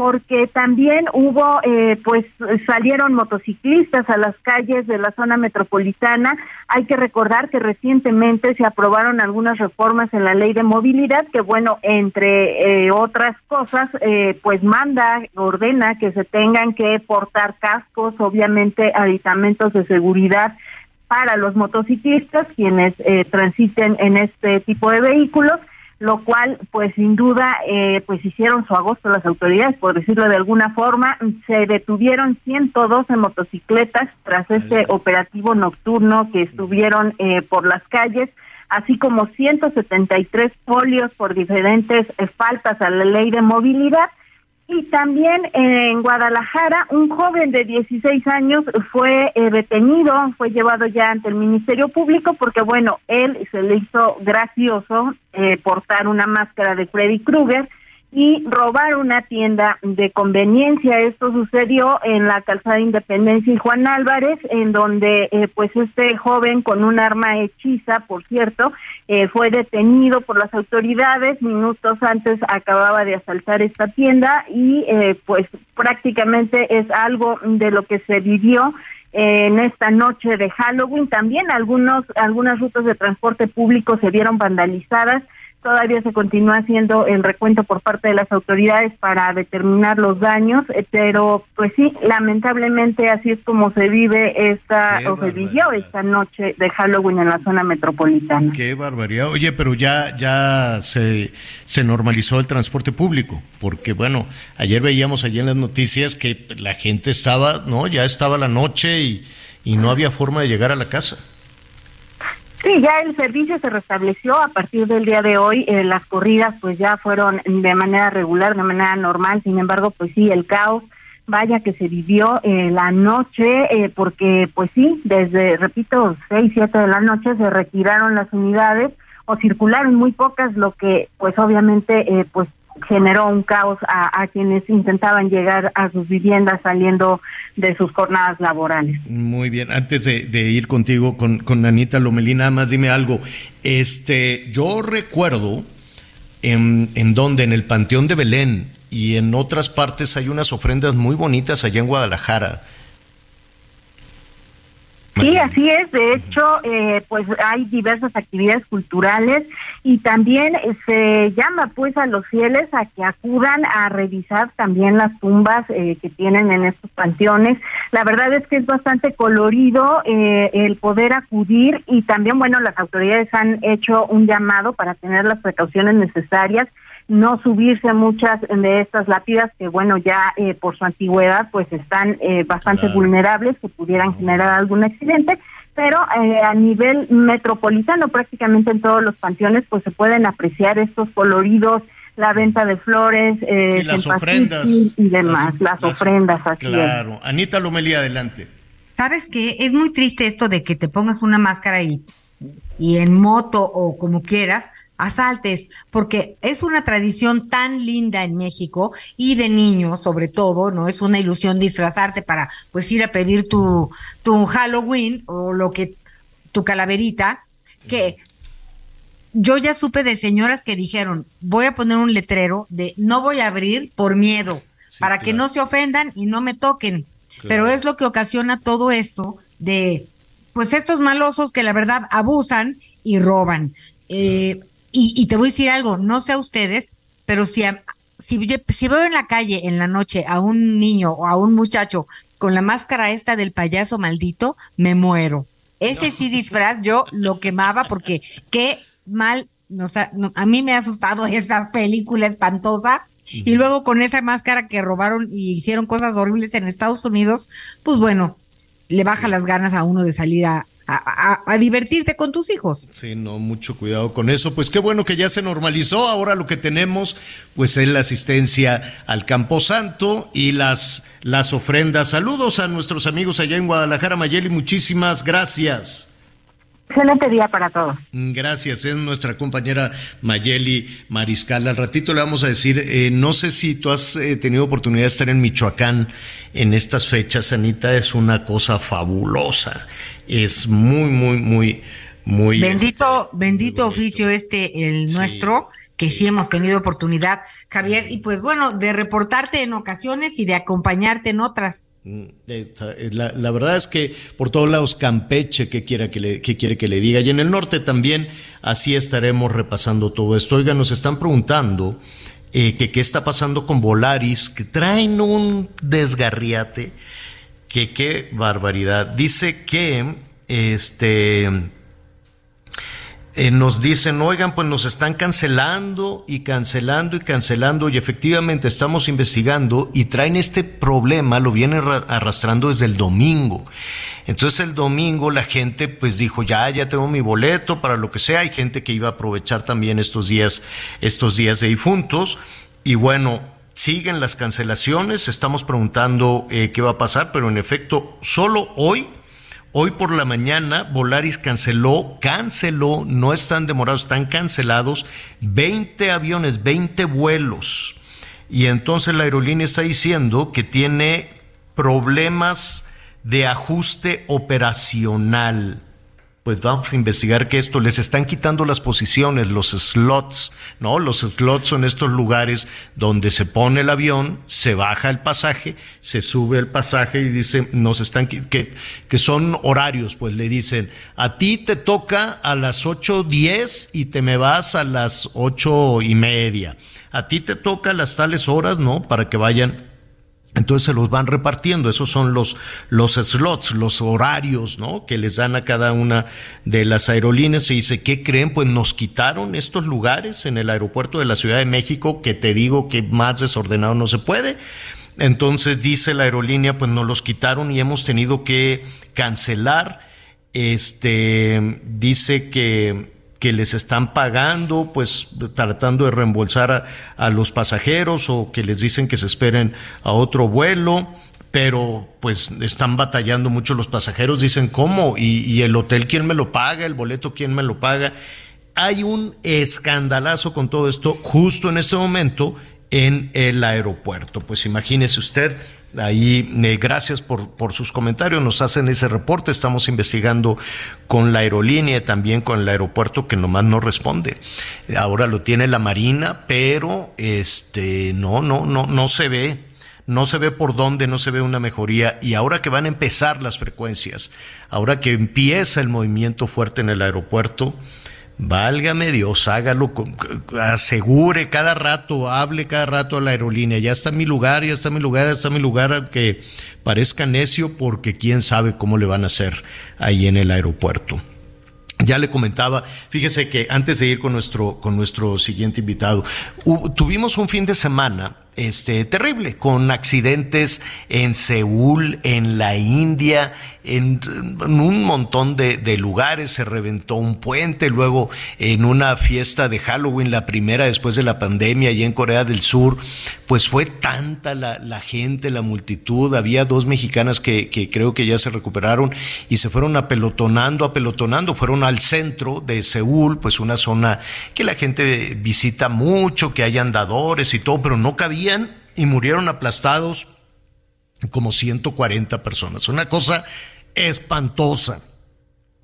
Speaker 9: porque también hubo, eh, pues salieron motociclistas a las calles de la zona metropolitana. Hay que recordar que recientemente se aprobaron algunas reformas en la ley de movilidad que, bueno, entre eh, otras cosas, eh, pues manda, ordena que se tengan que portar cascos, obviamente aditamentos de seguridad para los motociclistas, quienes transiten en este tipo de vehículos lo cual pues sin duda eh, pues hicieron su agosto las autoridades, por decirlo de alguna forma, se detuvieron 112 motocicletas tras este operativo nocturno que estuvieron eh, por las calles, así como 173 folios por diferentes eh, faltas a la ley de movilidad y también en Guadalajara, un joven de 16 años fue eh, detenido, fue llevado ya ante el Ministerio Público porque, bueno, él se le hizo gracioso eh, portar una máscara de Freddy Krueger y robar una tienda de conveniencia. Esto sucedió en la calzada Independencia y Juan Álvarez, en donde eh, pues este joven con un arma hechiza, por cierto, eh, fue detenido por las autoridades. Minutos antes acababa de asaltar esta tienda y eh, pues prácticamente es algo de lo que se vivió en esta noche de Halloween. También algunos algunas rutas de transporte público se vieron vandalizadas Todavía se continúa haciendo el recuento por parte de las autoridades para determinar los daños, eh, pero pues sí, lamentablemente así es como se vive esta o se vivió esta noche de Halloween en la zona metropolitana.
Speaker 2: Qué barbaridad. Oye, pero ya ya se se normalizó el transporte público, porque bueno, ayer veíamos allí en las noticias que la gente estaba, ¿no? Ya estaba la noche y y no había forma de llegar a la casa.
Speaker 9: Sí, ya el servicio se restableció a partir del día de hoy. Eh, las corridas pues ya fueron de manera regular, de manera normal. Sin embargo, pues sí, el caos, vaya que se vivió eh, la noche, eh, porque pues sí, desde, repito, seis, siete de la noche se retiraron las unidades o circularon muy pocas, lo que pues obviamente pues generó un caos a, quienes intentaban llegar a sus viviendas saliendo de sus jornadas laborales.
Speaker 2: Muy bien, antes de, ir contigo con, con Anita Lomelina, nada más dime algo. Este, yo recuerdo en, en donde, en el Panteón de Belén y en otras partes hay unas ofrendas muy bonitas allá en Guadalajara
Speaker 9: Sí, así es. De hecho, eh, pues hay diversas actividades culturales y también eh, se llama pues a los fieles a que acudan a revisar también las tumbas eh, que tienen en estos panteones. La verdad es que es bastante colorido el poder acudir y también, bueno, las autoridades han hecho un llamado para tener las precauciones necesarias no subirse muchas de estas lápidas que bueno ya eh, por su antigüedad pues están eh, bastante vulnerables que pudieran generar algún accidente pero eh, a nivel metropolitano prácticamente en todos los panteones pues se pueden apreciar estos coloridos la venta de flores
Speaker 2: las ofrendas.
Speaker 9: y demás las, ofrendas así
Speaker 2: claro. Anita Lomelí adelante.
Speaker 6: Sabes que es muy triste esto de que te pongas una máscara y y en moto o como quieras, asaltes, porque es una tradición tan linda en México y de niños sobre todo, ¿no? Es una ilusión disfrazarte para pues ir a pedir tu, tu Halloween o lo que, tu calaverita, que yo ya supe de señoras que dijeron, voy a poner un letrero de no voy a abrir por miedo, para que no se ofendan y no me toquen. Pero es lo que ocasiona todo esto de pues estos malosos que la verdad abusan y roban. Eh, y, te voy a decir algo, no sé a ustedes, pero si, si, si veo en la calle en la noche a un niño o a un muchacho con la máscara esta del payaso maldito, me muero. Ese sí disfraz yo lo quemaba porque qué mal, no, a mí me ha asustado esa película espantosa. Y luego con esa máscara que robaron y hicieron cosas horribles en Estados Unidos, pues bueno, le baja las ganas a uno de salir a, a, divertirte con tus hijos.
Speaker 2: Sí, no, mucho cuidado con eso. Pues qué bueno que ya se normalizó. Ahora lo que tenemos, pues es la asistencia al Camposanto y las, las ofrendas. Saludos a nuestros amigos allá en Guadalajara, Mayeli, muchísimas gracias.
Speaker 9: Excelente día para todos.
Speaker 2: Gracias, es nuestra compañera Mayeli Mariscal. Al ratito le vamos a decir, eh, no sé si tú has eh, tenido oportunidad de estar en Michoacán en estas fechas, Anita, es una cosa fabulosa. Es muy, muy, muy, muy...
Speaker 6: Bendito, este, bendito oficio este, el nuestro que sí. hemos tenido oportunidad, Javier, y pues bueno, de reportarte en ocasiones y de acompañarte en otras.
Speaker 2: Mm, la, la verdad es que por todos lados Campeche, ¿qué quiere que, le, qué quiere que le diga? Y en el norte también, así estaremos repasando todo esto. Oiga, nos están preguntando eh, que qué está pasando con Volaris, que traen un desgarriate, que qué barbaridad. Dice que, este eh, nos dicen, oigan, pues nos están cancelando y cancelando y cancelando y efectivamente estamos investigando y traen este problema, lo vienen arrastrando desde el domingo. Entonces el domingo la gente pues dijo, ya, ya tengo mi boleto para lo que sea, hay gente que iba a aprovechar también estos días, estos días de difuntos. Y bueno, siguen las cancelaciones, estamos preguntando eh, qué va a pasar, pero en efecto, solo hoy Hoy por la mañana Volaris canceló, canceló, no están demorados, están cancelados 20 aviones, 20 vuelos. Y entonces la aerolínea está diciendo que tiene problemas de ajuste operacional. Pues vamos a investigar que esto les están quitando las posiciones, los slots, ¿no? Los slots son estos lugares donde se pone el avión, se baja el pasaje, se sube el pasaje y dicen, nos están, que, que son horarios, pues le dicen, a ti te toca a las 8.10 y te me vas a las ocho y media. A ti te toca las tales horas, ¿no? Para que vayan entonces se los van repartiendo, esos son los, los slots, los horarios, ¿no? Que les dan a cada una de las aerolíneas. Se dice, ¿qué creen? Pues nos quitaron estos lugares en el aeropuerto de la Ciudad de México, que te digo que más desordenado no se puede. Entonces dice la aerolínea, pues nos los quitaron y hemos tenido que cancelar. Este, dice que que les están pagando, pues tratando de reembolsar a, los pasajeros o que les dicen que se esperen a otro vuelo, pero pues están batallando mucho los pasajeros, dicen cómo, y, y el hotel quién me lo paga, el boleto quién me lo paga. Hay un escandalazo con todo esto justo en este momento en el aeropuerto. Pues imagínese usted, Ahí, eh, gracias por, por, sus comentarios, nos hacen ese reporte, estamos investigando con la aerolínea también con el aeropuerto que nomás no responde. Ahora lo tiene la Marina, pero este no, no, no, no se ve, no se ve por dónde, no se ve una mejoría. Y ahora que van a empezar las frecuencias, ahora que empieza el movimiento fuerte en el aeropuerto, Válgame Dios, hágalo, asegure cada rato, hable cada rato a la aerolínea, ya está mi lugar, ya está mi lugar, ya está mi lugar, que parezca necio porque quién sabe cómo le van a hacer ahí en el aeropuerto. Ya le comentaba, fíjese que antes de ir con nuestro, con nuestro siguiente invitado, tuvimos un fin de semana este, terrible, con accidentes en Seúl, en la India, en, un montón de, lugares, se reventó un puente, luego en una fiesta de Halloween, la primera después de la pandemia, allá en Corea del Sur, pues fue tanta la, gente, la multitud, había dos mexicanas que, creo que ya se recuperaron y se fueron apelotonando, apelotonando, fueron al centro de Seúl, pues una zona que la gente visita mucho, que hay andadores y todo, pero no cabía y murieron aplastados como 140 personas. Una cosa espantosa.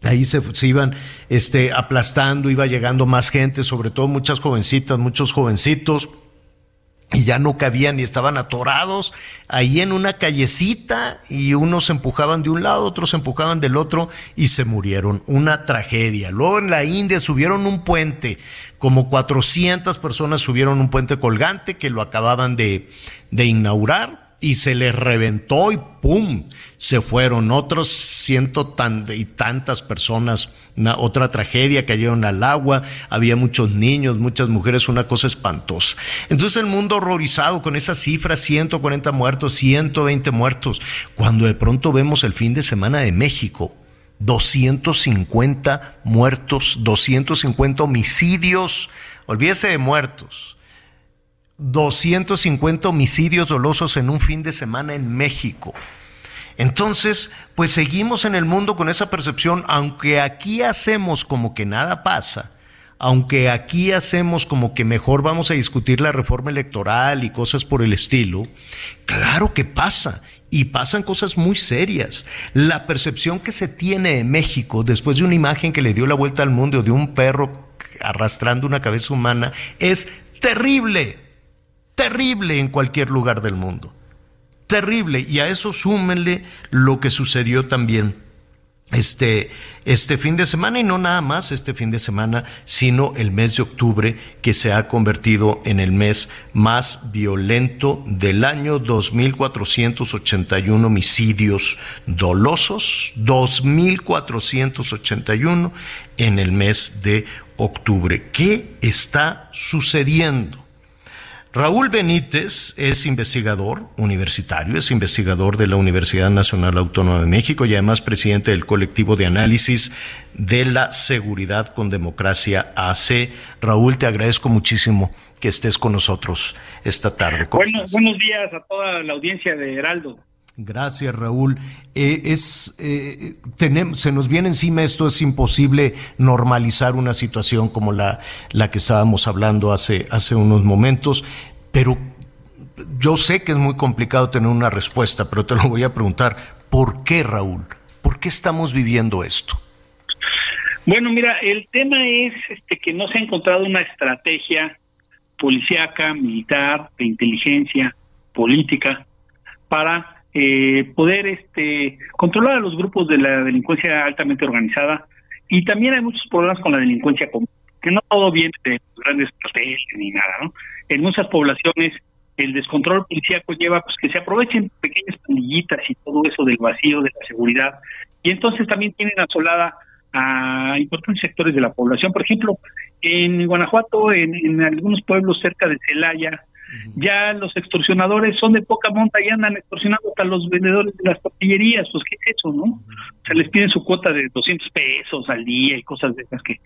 Speaker 2: Ahí se, iban este, aplastando, iba llegando más gente, sobre todo muchas jovencitas, muchos jovencitos y ya no cabían y estaban atorados ahí en una callecita y unos empujaban de un lado, otros empujaban del otro y se murieron. Una tragedia. Luego en la India subieron un puente, como 400 personas subieron un puente colgante que lo acababan de, de inaugurar y se les reventó y ¡pum! Se fueron otros ciento tan, y tantas personas, una, otra tragedia, cayeron al agua, había muchos niños, muchas mujeres, una cosa espantosa. Entonces el mundo horrorizado con esas cifras, 140 muertos, 120 muertos, cuando de pronto vemos el fin de semana de México, 250 muertos, 250 homicidios, olvídese de muertos 250 homicidios dolosos en un fin de semana en México. Entonces, pues seguimos en el mundo con esa percepción, aunque aquí hacemos como que nada pasa, aunque aquí hacemos como que mejor vamos a discutir la reforma electoral y cosas por el estilo, claro que pasa. Y pasan cosas muy serias. La percepción que se tiene de México después de una imagen que le dio la vuelta al mundo de un perro arrastrando una cabeza humana es terrible terrible en cualquier lugar del mundo. Terrible. Y a eso súmenle lo que sucedió también este, este fin de semana y no nada más este fin de semana, sino el mes de octubre que se ha convertido en el mes más violento del año, 2.481 homicidios dolosos, 2.481 en el mes de octubre. ¿Qué está sucediendo? Raúl Benítez es investigador universitario, es investigador de la Universidad Nacional Autónoma de México y además presidente del colectivo de análisis de la seguridad con democracia AC. Raúl, te agradezco muchísimo que estés con nosotros esta tarde.
Speaker 10: buenos días a toda la audiencia de Heraldo.
Speaker 2: Gracias, Raúl. Eh, es, eh, tenemos, se nos viene encima esto, es imposible normalizar una situación como la, la que estábamos hablando hace, hace unos momentos, pero yo sé que es muy complicado tener una respuesta, pero te lo voy a preguntar. ¿Por qué, Raúl? ¿Por qué estamos viviendo esto?
Speaker 10: Bueno, mira, el tema es este que no se ha encontrado una estrategia policíaca, militar, de inteligencia, política, para eh, poder este, controlar a los grupos de la delincuencia altamente organizada. Y también hay muchos problemas con la delincuencia común, que no todo viene de grandes protestas ni nada, ¿no? En muchas poblaciones el descontrol policíaco lleva pues que se aprovechen pequeñas pandillitas y todo eso del vacío de la seguridad y entonces también tienen asolada a importantes sectores de la población. Por ejemplo, en Guanajuato, en, algunos pueblos cerca de Celaya, ya los extorsionadores son de poca monta y andan extorsionando hasta los vendedores de las tortillerías, pues qué es eso, ¿no? O sea, les piden su cuota de 200 pesos al día y cosas de esas que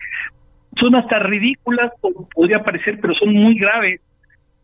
Speaker 10: son hasta ridículas, como podría parecer, pero son muy graves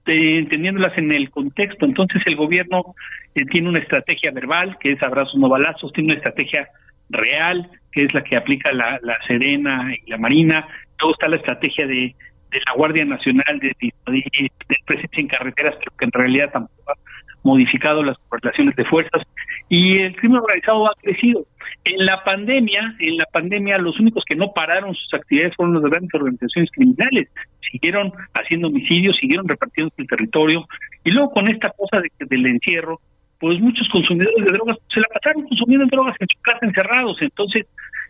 Speaker 10: este, entendiéndolas en el contexto. Entonces el gobierno eh, tiene una estrategia verbal, que es abrazos no balazos, tiene una estrategia real, que es la que aplica la, la Serena y la Marina. Luego está la estrategia de, de la Guardia Nacional de, de, presencia en carreteras, pero que en realidad tampoco ha modificado las correlaciones de fuerzas. Y el crimen organizado ha crecido. En la pandemia, en la pandemia, los únicos que no pararon sus actividades fueron las grandes organizaciones criminales. Siguieron haciendo homicidios, siguieron repartiendo el territorio. Y luego con esta cosa de, del encierro, pues muchos consumidores de drogas se la pasaron consumiendo drogas en su casa encerrados. Entonces,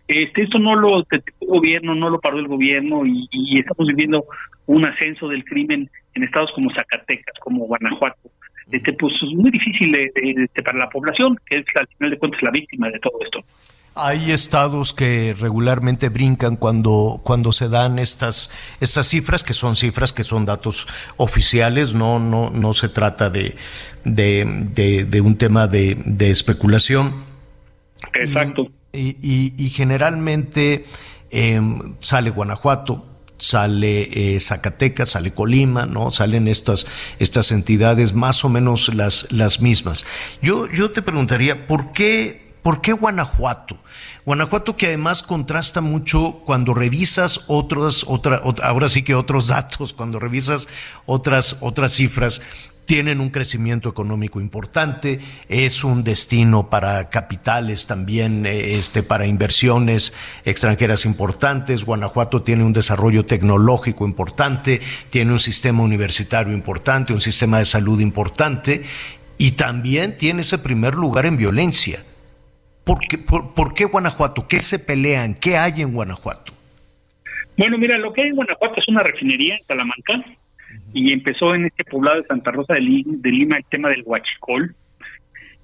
Speaker 10: este, esto no lo detectó el gobierno, no lo paró el gobierno y, y, estamos viviendo un ascenso del crimen en estados como Zacatecas, como Guanajuato. Este, pues es muy difícil de, de, para la población, que es al final de cuentas la víctima de todo esto.
Speaker 2: Hay estados que regularmente brincan cuando, cuando se dan estas, estas cifras, que son cifras que son datos oficiales, no, no, no se trata de, de, de, un tema de, de especulación.
Speaker 10: Exacto.
Speaker 2: Y, y, y generalmente eh, sale Guanajuato, sale eh, Zacatecas, sale Colima, ¿no? Salen estas, estas entidades más o menos las, las mismas. Yo, yo te preguntaría, ¿por qué ¿Por qué Guanajuato? Guanajuato que además contrasta mucho cuando revisas otros, otra, ahora sí que otros datos, cuando revisas otras, otras cifras, tienen un crecimiento económico importante, es un destino para capitales también, eh, este, para inversiones extranjeras importantes. Guanajuato tiene un desarrollo tecnológico importante, tiene un sistema universitario importante, un sistema de salud importante y también tiene ese primer lugar en violencia. ¿Por qué, por, qué Guanajuato? ¿Qué se pelean? ¿Qué hay en Guanajuato?
Speaker 10: Bueno, mira, lo que hay en Guanajuato es una refinería en Salamanca y empezó en este poblado de Santa Rosa de Lima, el tema del huachicol,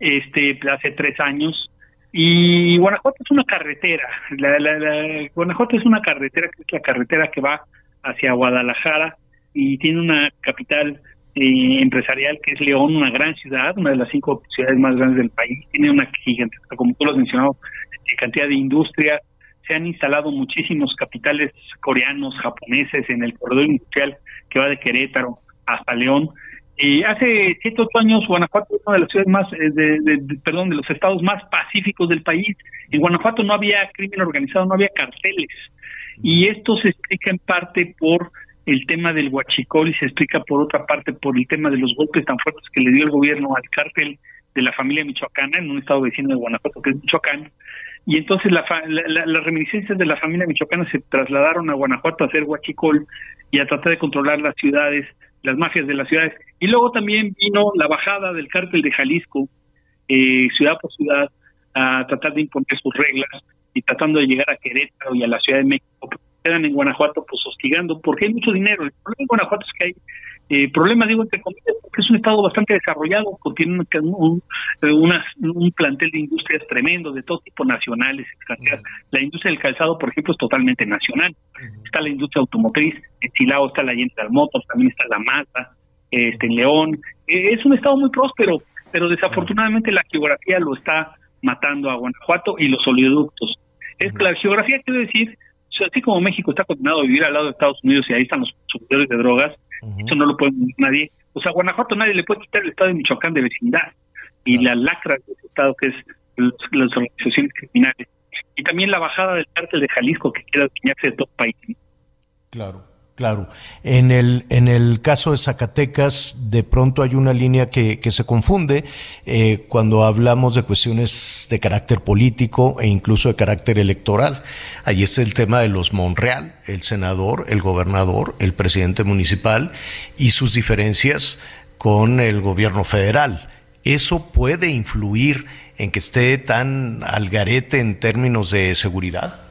Speaker 10: este, hace tres años. Y Guanajuato es una carretera, la, Guanajuato es una carretera que es la carretera que va hacia Guadalajara y tiene una capital eh, empresarial que es León, una gran ciudad, una de las cinco ciudades más grandes del país, tiene una gigantesca, como tú lo has mencionado, eh, cantidad de industria, se han instalado muchísimos capitales coreanos, japoneses en el corredor industrial que va de Querétaro hasta León. Y hace siete ocho años Guanajuato es una de las ciudades más, eh, de, perdón, de los estados más pacíficos del país. En Guanajuato no había crimen organizado, no había carteles. Y esto se explica en parte por el tema del huachicol y se explica por otra parte por el tema de los golpes tan fuertes que le dio el gobierno al cártel de la familia michoacana en un estado vecino de Guanajuato que es Michoacán y entonces la, las reminiscencias de la familia michoacana se trasladaron a Guanajuato a hacer huachicol y a tratar de controlar las ciudades, las mafias de las ciudades y luego también vino la bajada del cártel de Jalisco eh, ciudad por ciudad a tratar de imponer sus reglas y tratando de llegar a Querétaro y a la Ciudad de México quedan en Guanajuato pues hostigando, porque hay mucho dinero. El problema en Guanajuato es que hay eh, problemas, digo, entre comillas, porque es un estado bastante desarrollado, tiene un, un, plantel de industrias tremendo, de todo tipo, nacionales, extranjeras. La industria del calzado, por ejemplo, es totalmente nacional. Está la industria automotriz, en Silao está la General Motors, también está la Mazda, este, en León. Eh, es un estado muy próspero, pero desafortunadamente la geografía lo está matando a Guanajuato y los oleoductos. Es la geografía quiere decir así como México está condenado a vivir al lado de Estados Unidos y ahí están los consumidores de drogas, eso no lo puede nadie. O sea, a Guanajuato nadie le puede quitar el estado de Michoacán de vecindad y la lacra de ese estado que es las organizaciones criminales. Y también la bajada del cártel de Jalisco que quiere adueñarse de todo el país.
Speaker 2: Claro. Claro. En el, en el caso de Zacatecas, de pronto hay una línea que, que se confunde eh, cuando hablamos de cuestiones de carácter político e incluso de carácter electoral. Ahí está el tema de los Monreal, el senador, el gobernador, el presidente municipal y sus diferencias con el gobierno federal. ¿Eso puede influir en que esté tan al garete en términos de seguridad?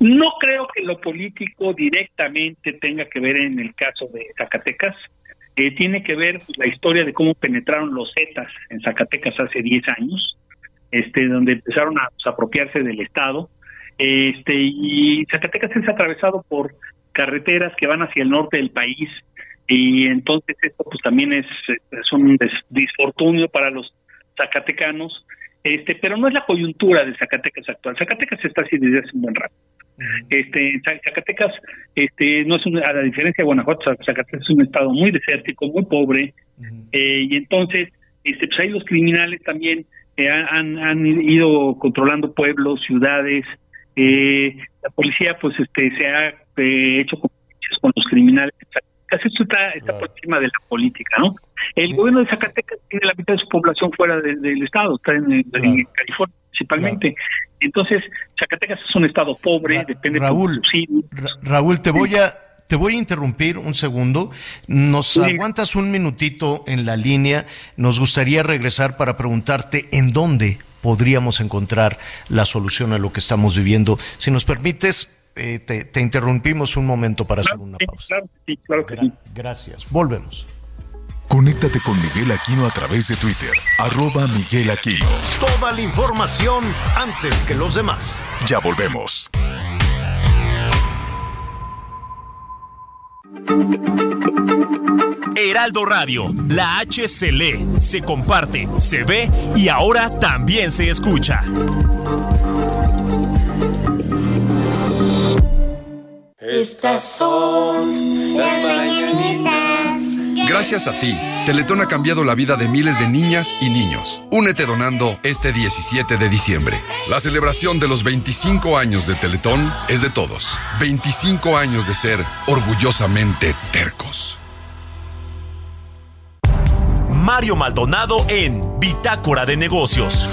Speaker 10: No creo que lo político directamente tenga que ver en el caso de Zacatecas. Eh, tiene que ver la historia de cómo penetraron los Zetas en Zacatecas hace 10 años, este, donde empezaron a pues, apropiarse del Estado. Este, y Zacatecas es atravesado por carreteras que van hacia el norte del país y entonces esto pues también es, es un disfortunio para los zacatecanos, este, pero no es la coyuntura de Zacatecas actual. Zacatecas está así desde hace un buen rato. Este, Za- Zacatecas, este, no es una, a la diferencia de Guanajuato, Zac- Zacatecas es un estado muy desértico, muy pobre, eh, y entonces, este, pues ahí los criminales también eh, han, han ido controlando pueblos, ciudades, eh, la policía pues este se ha eh, hecho compromisos con los criminales. Zacatecas esto está, está por encima de la política, ¿no? El gobierno de Zacatecas tiene la mitad de su población fuera de- del estado, está en, en California principalmente. Entonces, Zacatecas es un estado pobre, depende
Speaker 2: Raúl, Ra- Raúl, te voy a te voy a interrumpir un segundo. Nos
Speaker 10: Sí.
Speaker 2: aguantas un minutito en la línea. Nos gustaría regresar para preguntarte en dónde podríamos encontrar la solución a lo que estamos viviendo. Si nos permites, eh, te, te interrumpimos un momento para hacer una pausa.
Speaker 10: Claro, sí, claro que sí.
Speaker 2: Gracias. Volvemos.
Speaker 3: Conéctate con Miguel Aquino a través de Twitter, arroba Miguel Aquino.
Speaker 2: Toda la información antes que los demás.
Speaker 3: Ya volvemos.
Speaker 7: Heraldo Radio, la H se lee, se comparte, se ve y ahora también se escucha.
Speaker 4: Estas son las mañanitas.
Speaker 11: Gracias a ti, Teletón ha cambiado la vida de miles de niñas y niños. Únete donando este 17 de diciembre. La celebración de los 25 años de Teletón es de todos. 25 años de ser orgullosamente tercos.
Speaker 7: Mario Maldonado en Bitácora de Negocios.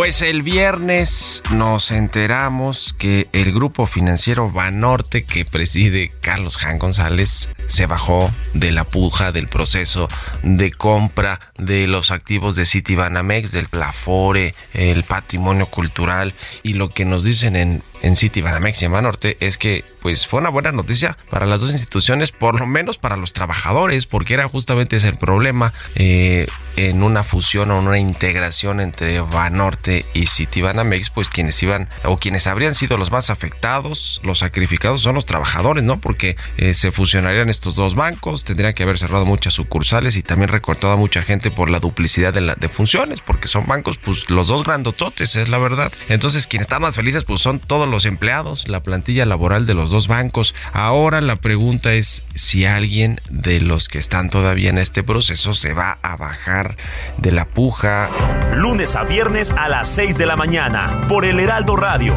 Speaker 12: Pues el viernes nos enteramos que el grupo financiero Banorte que preside Carlos Jan González se bajó de la puja del proceso de compra de los activos de Citibanamex, del Plafore, el patrimonio cultural y lo que nos dicen en, en Citibanamex y en Banorte es que pues fue una buena noticia para las dos instituciones, por lo menos para los trabajadores, porque era justamente ese el problema eh, en una fusión o una integración entre Banorte y Citibanamex, pues quienes iban o quienes habrían sido los más afectados, los sacrificados son los trabajadores, ¿no? Porque eh, se fusionarían estos dos bancos, tendrían que haber cerrado muchas sucursales y también recortado a mucha gente por la duplicidad de funciones, porque son bancos, pues los dos grandototes, es la verdad. Entonces, quienes están más felices, pues son todos los empleados, la plantilla laboral de los dos bancos. Ahora la pregunta es si alguien de los que están todavía en este proceso se va a bajar de la puja.
Speaker 7: Lunes a viernes a las 6 de la mañana por el Heraldo Radio.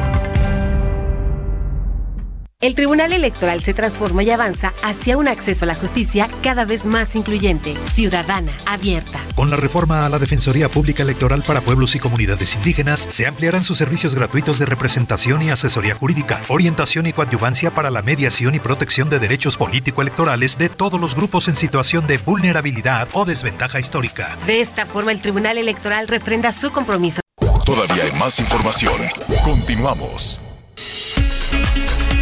Speaker 13: El Tribunal Electoral se transforma y avanza hacia un acceso a la justicia cada vez más incluyente, ciudadana, abierta.
Speaker 14: Con la reforma a la Defensoría Pública Electoral para Pueblos y Comunidades Indígenas, se ampliarán sus servicios gratuitos de representación y asesoría jurídica, orientación y coadyuvancia para la mediación y protección de derechos político-electorales de todos los grupos en situación de vulnerabilidad o desventaja histórica.
Speaker 13: De esta forma, el Tribunal Electoral refrenda su compromiso.
Speaker 3: Todavía hay más información. Continuamos.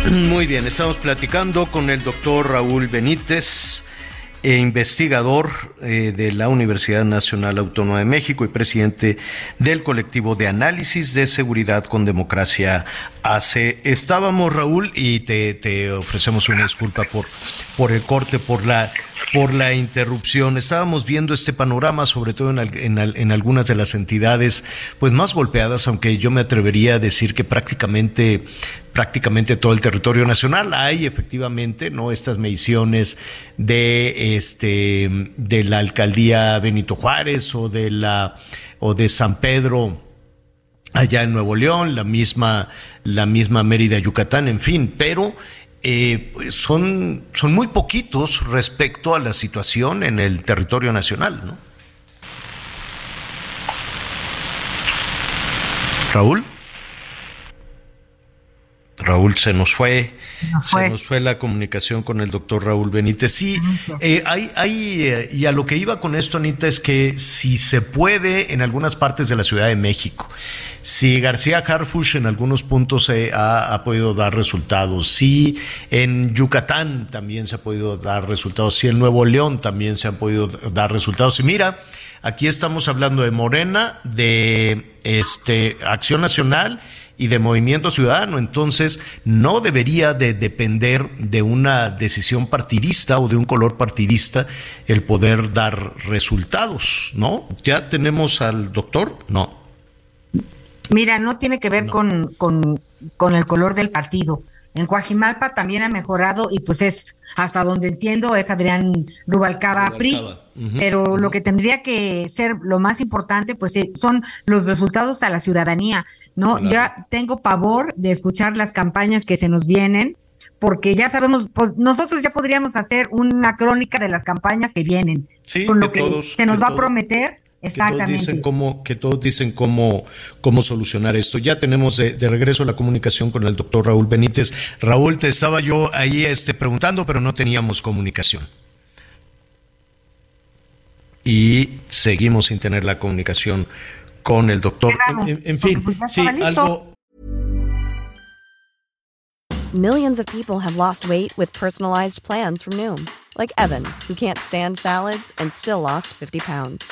Speaker 2: Muy bien, estamos platicando con el doctor Raúl Benítez, eh, investigador eh, de la Universidad Nacional Autónoma de México y presidente del colectivo de análisis de seguridad con democracia AC. Estábamos, Raúl, y te, te ofrecemos una disculpa por, por el corte, por la por la interrupción. Estábamos viendo este panorama, sobre todo en, en en algunas de las entidades pues más golpeadas, aunque yo me atrevería a decir que prácticamente prácticamente todo el territorio nacional hay efectivamente no estas mediciones de este de la alcaldía Benito Juárez o de la o de San Pedro allá en Nuevo León, la misma, la misma Mérida, Yucatán, en fin, pero eh, pues son, son muy poquitos respecto a la situación en el territorio nacional, ¿no? Raúl. Raúl se nos fue, se nos fue la comunicación con el doctor Raúl Benítez. Sí, eh, hay, hay, eh, y a lo que iba con esto, Anita, es que si se puede en algunas partes de la Ciudad de México, si García Harfush en algunos puntos eh, ha, ha, podido dar resultados, si en Yucatán también se ha podido dar resultados, si en Nuevo León también se han podido dar resultados. Y mira, aquí estamos hablando de Morena, de este Acción Nacional y de movimiento ciudadano. Entonces, no debería de depender de una decisión partidista o de un color partidista el poder dar resultados, ¿no? ¿Ya tenemos al doctor? No.
Speaker 6: Mira, no tiene que ver con, con, con el color del partido. En Coajimalpa también ha mejorado y pues es, hasta donde entiendo, es Adrián Rubalcaba, PRI. Pero lo que tendría que ser lo más importante, pues eh, son los resultados a la ciudadanía, ¿no? Ya tengo pavor de escuchar las campañas que se nos vienen, porque ya sabemos, pues nosotros ya podríamos hacer una crónica de las campañas que vienen,
Speaker 2: sí,
Speaker 6: con lo que, se nos va a prometer Exactamente.
Speaker 2: Que todos dicen cómo, que todos dicen cómo, cómo solucionar esto. Ya tenemos de, de, regreso la comunicación con el doctor Raúl Benítez. Raúl, te estaba yo ahí este, preguntando, pero no teníamos comunicación. Y seguimos sin tener la comunicación con el doctor. En, en, en fin, pues sí, algo.
Speaker 15: Millions of people have lost weight with personalized plans from Noom, like Evan, who can't stand salads and still lost 50 pounds.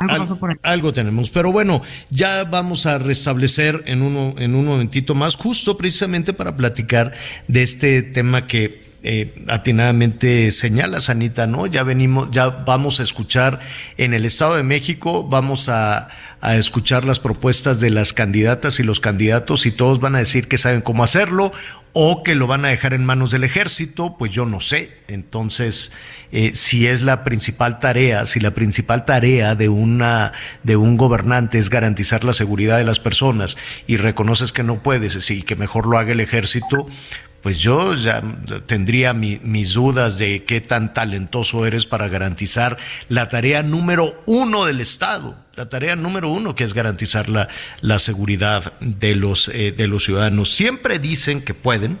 Speaker 2: Algo, Al, algo, tenemos, pero bueno, ya vamos a restablecer en, uno, en un momentito más, justo precisamente para platicar de este tema que eh, atinadamente señala Sanita, ¿no? Ya venimos, ya vamos a escuchar en el Estado de México, vamos a, a escuchar las propuestas de las candidatas y los candidatos y todos van a decir que saben cómo hacerlo o que lo van a dejar en manos del ejército, pues yo no sé. Entonces, eh, si es la principal tarea, si la principal tarea de una de un gobernante es garantizar la seguridad de las personas y reconoces que no puedes y que mejor lo haga el ejército, pues yo ya tendría mi, mis dudas de qué tan talentoso eres para garantizar la tarea número uno del Estado, la tarea número uno que es garantizar la, la seguridad de los, eh, de los ciudadanos. Siempre dicen que pueden.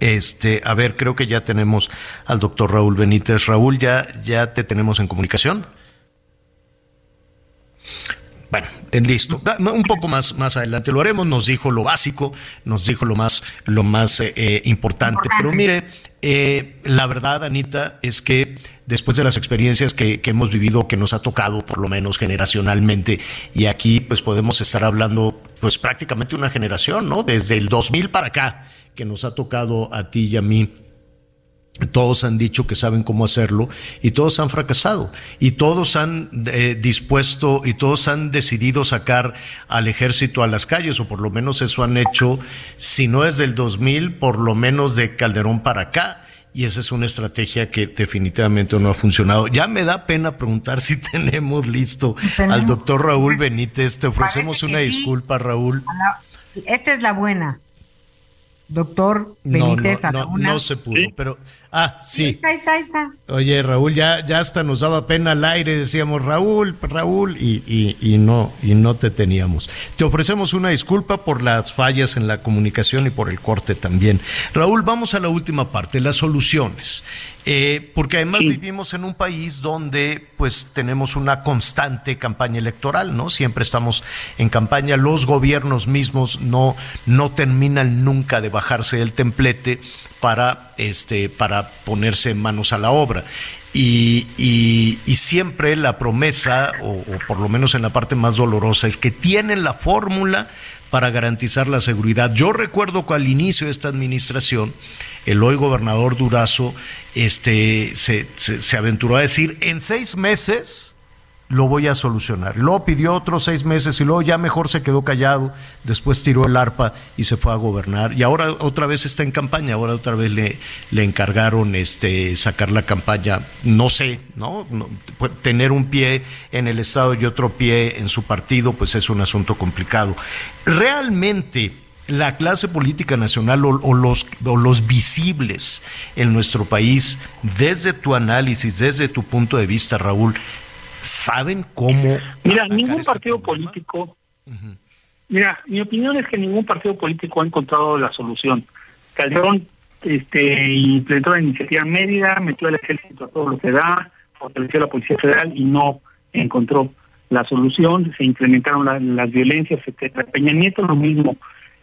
Speaker 2: Este, a ver, creo que ya tenemos al doctor Raúl Benítez. Raúl, ya, ya te tenemos en comunicación. Bueno, listo. Un poco más, más adelante lo haremos. Nos dijo lo básico, nos dijo lo más, lo más eh, eh, importante. Pero mire, eh, la verdad, Anita, es que después de las experiencias que, que, hemos vivido, que nos ha tocado por lo menos generacionalmente, y aquí pues podemos estar hablando pues prácticamente una generación, ¿no? Desde el 2000 para acá, que nos ha tocado a ti y a mí todos han dicho que saben cómo hacerlo y todos han fracasado y todos han eh, dispuesto y todos han decidido sacar al ejército a las calles o por lo menos eso han hecho, si no es del 2000, por lo menos de Calderón para acá. Y esa es una estrategia que definitivamente no ha funcionado. Ya me da pena preguntar si tenemos listo al doctor Raúl Benítez. Te ofrecemos una disculpa, Raúl.
Speaker 6: Esta es la buena doctor Benítez
Speaker 2: no, no, no, no, se pudo, ¿Sí? pero ah, sí.
Speaker 6: Ahí está, ahí está, ahí está.
Speaker 2: Oye, Raúl, ya, ya hasta nos daba pena al aire, decíamos Raúl, Raúl, y, y, y, no, y no te teníamos. Te ofrecemos una disculpa por las fallas en la comunicación y por el corte también. Raúl, vamos a la última parte, las soluciones. Eh, porque además sí. vivimos en un país donde pues tenemos una constante campaña electoral, ¿no? Siempre estamos en campaña, los gobiernos mismos no, no terminan nunca de bajarse del templete para, este, para ponerse manos a la obra. Y, y, siempre la promesa, o, por lo menos en la parte más dolorosa, es que tienen la fórmula para garantizar la seguridad. Yo recuerdo que al inicio de esta administración, el hoy gobernador Durazo este, se aventuró a decir, en seis meses lo voy a solucionar. Luego pidió otros seis meses y luego ya mejor se quedó callado, después tiró el arpa y se fue a gobernar. Y ahora otra vez está en campaña, ahora otra vez le, le encargaron este, sacar la campaña, no sé, ¿no? no tener un pie en el Estado y otro pie en su partido, pues es un asunto complicado. Realmente la clase política nacional o, los, o, los, visibles en nuestro país, desde tu análisis, desde tu punto de vista, Raúl, saben cómo.
Speaker 10: Mira, ningún este partido problema? político. Uh -huh. Mira, mi opinión es que ningún partido político ha encontrado la solución. Calderón este, implementó la iniciativa Mérida, metió al ejército a todo lo que da, fortaleció la Policía Federal y no encontró la solución. Se incrementaron la, las violencias, etcétera. Peña Nieto lo mismo,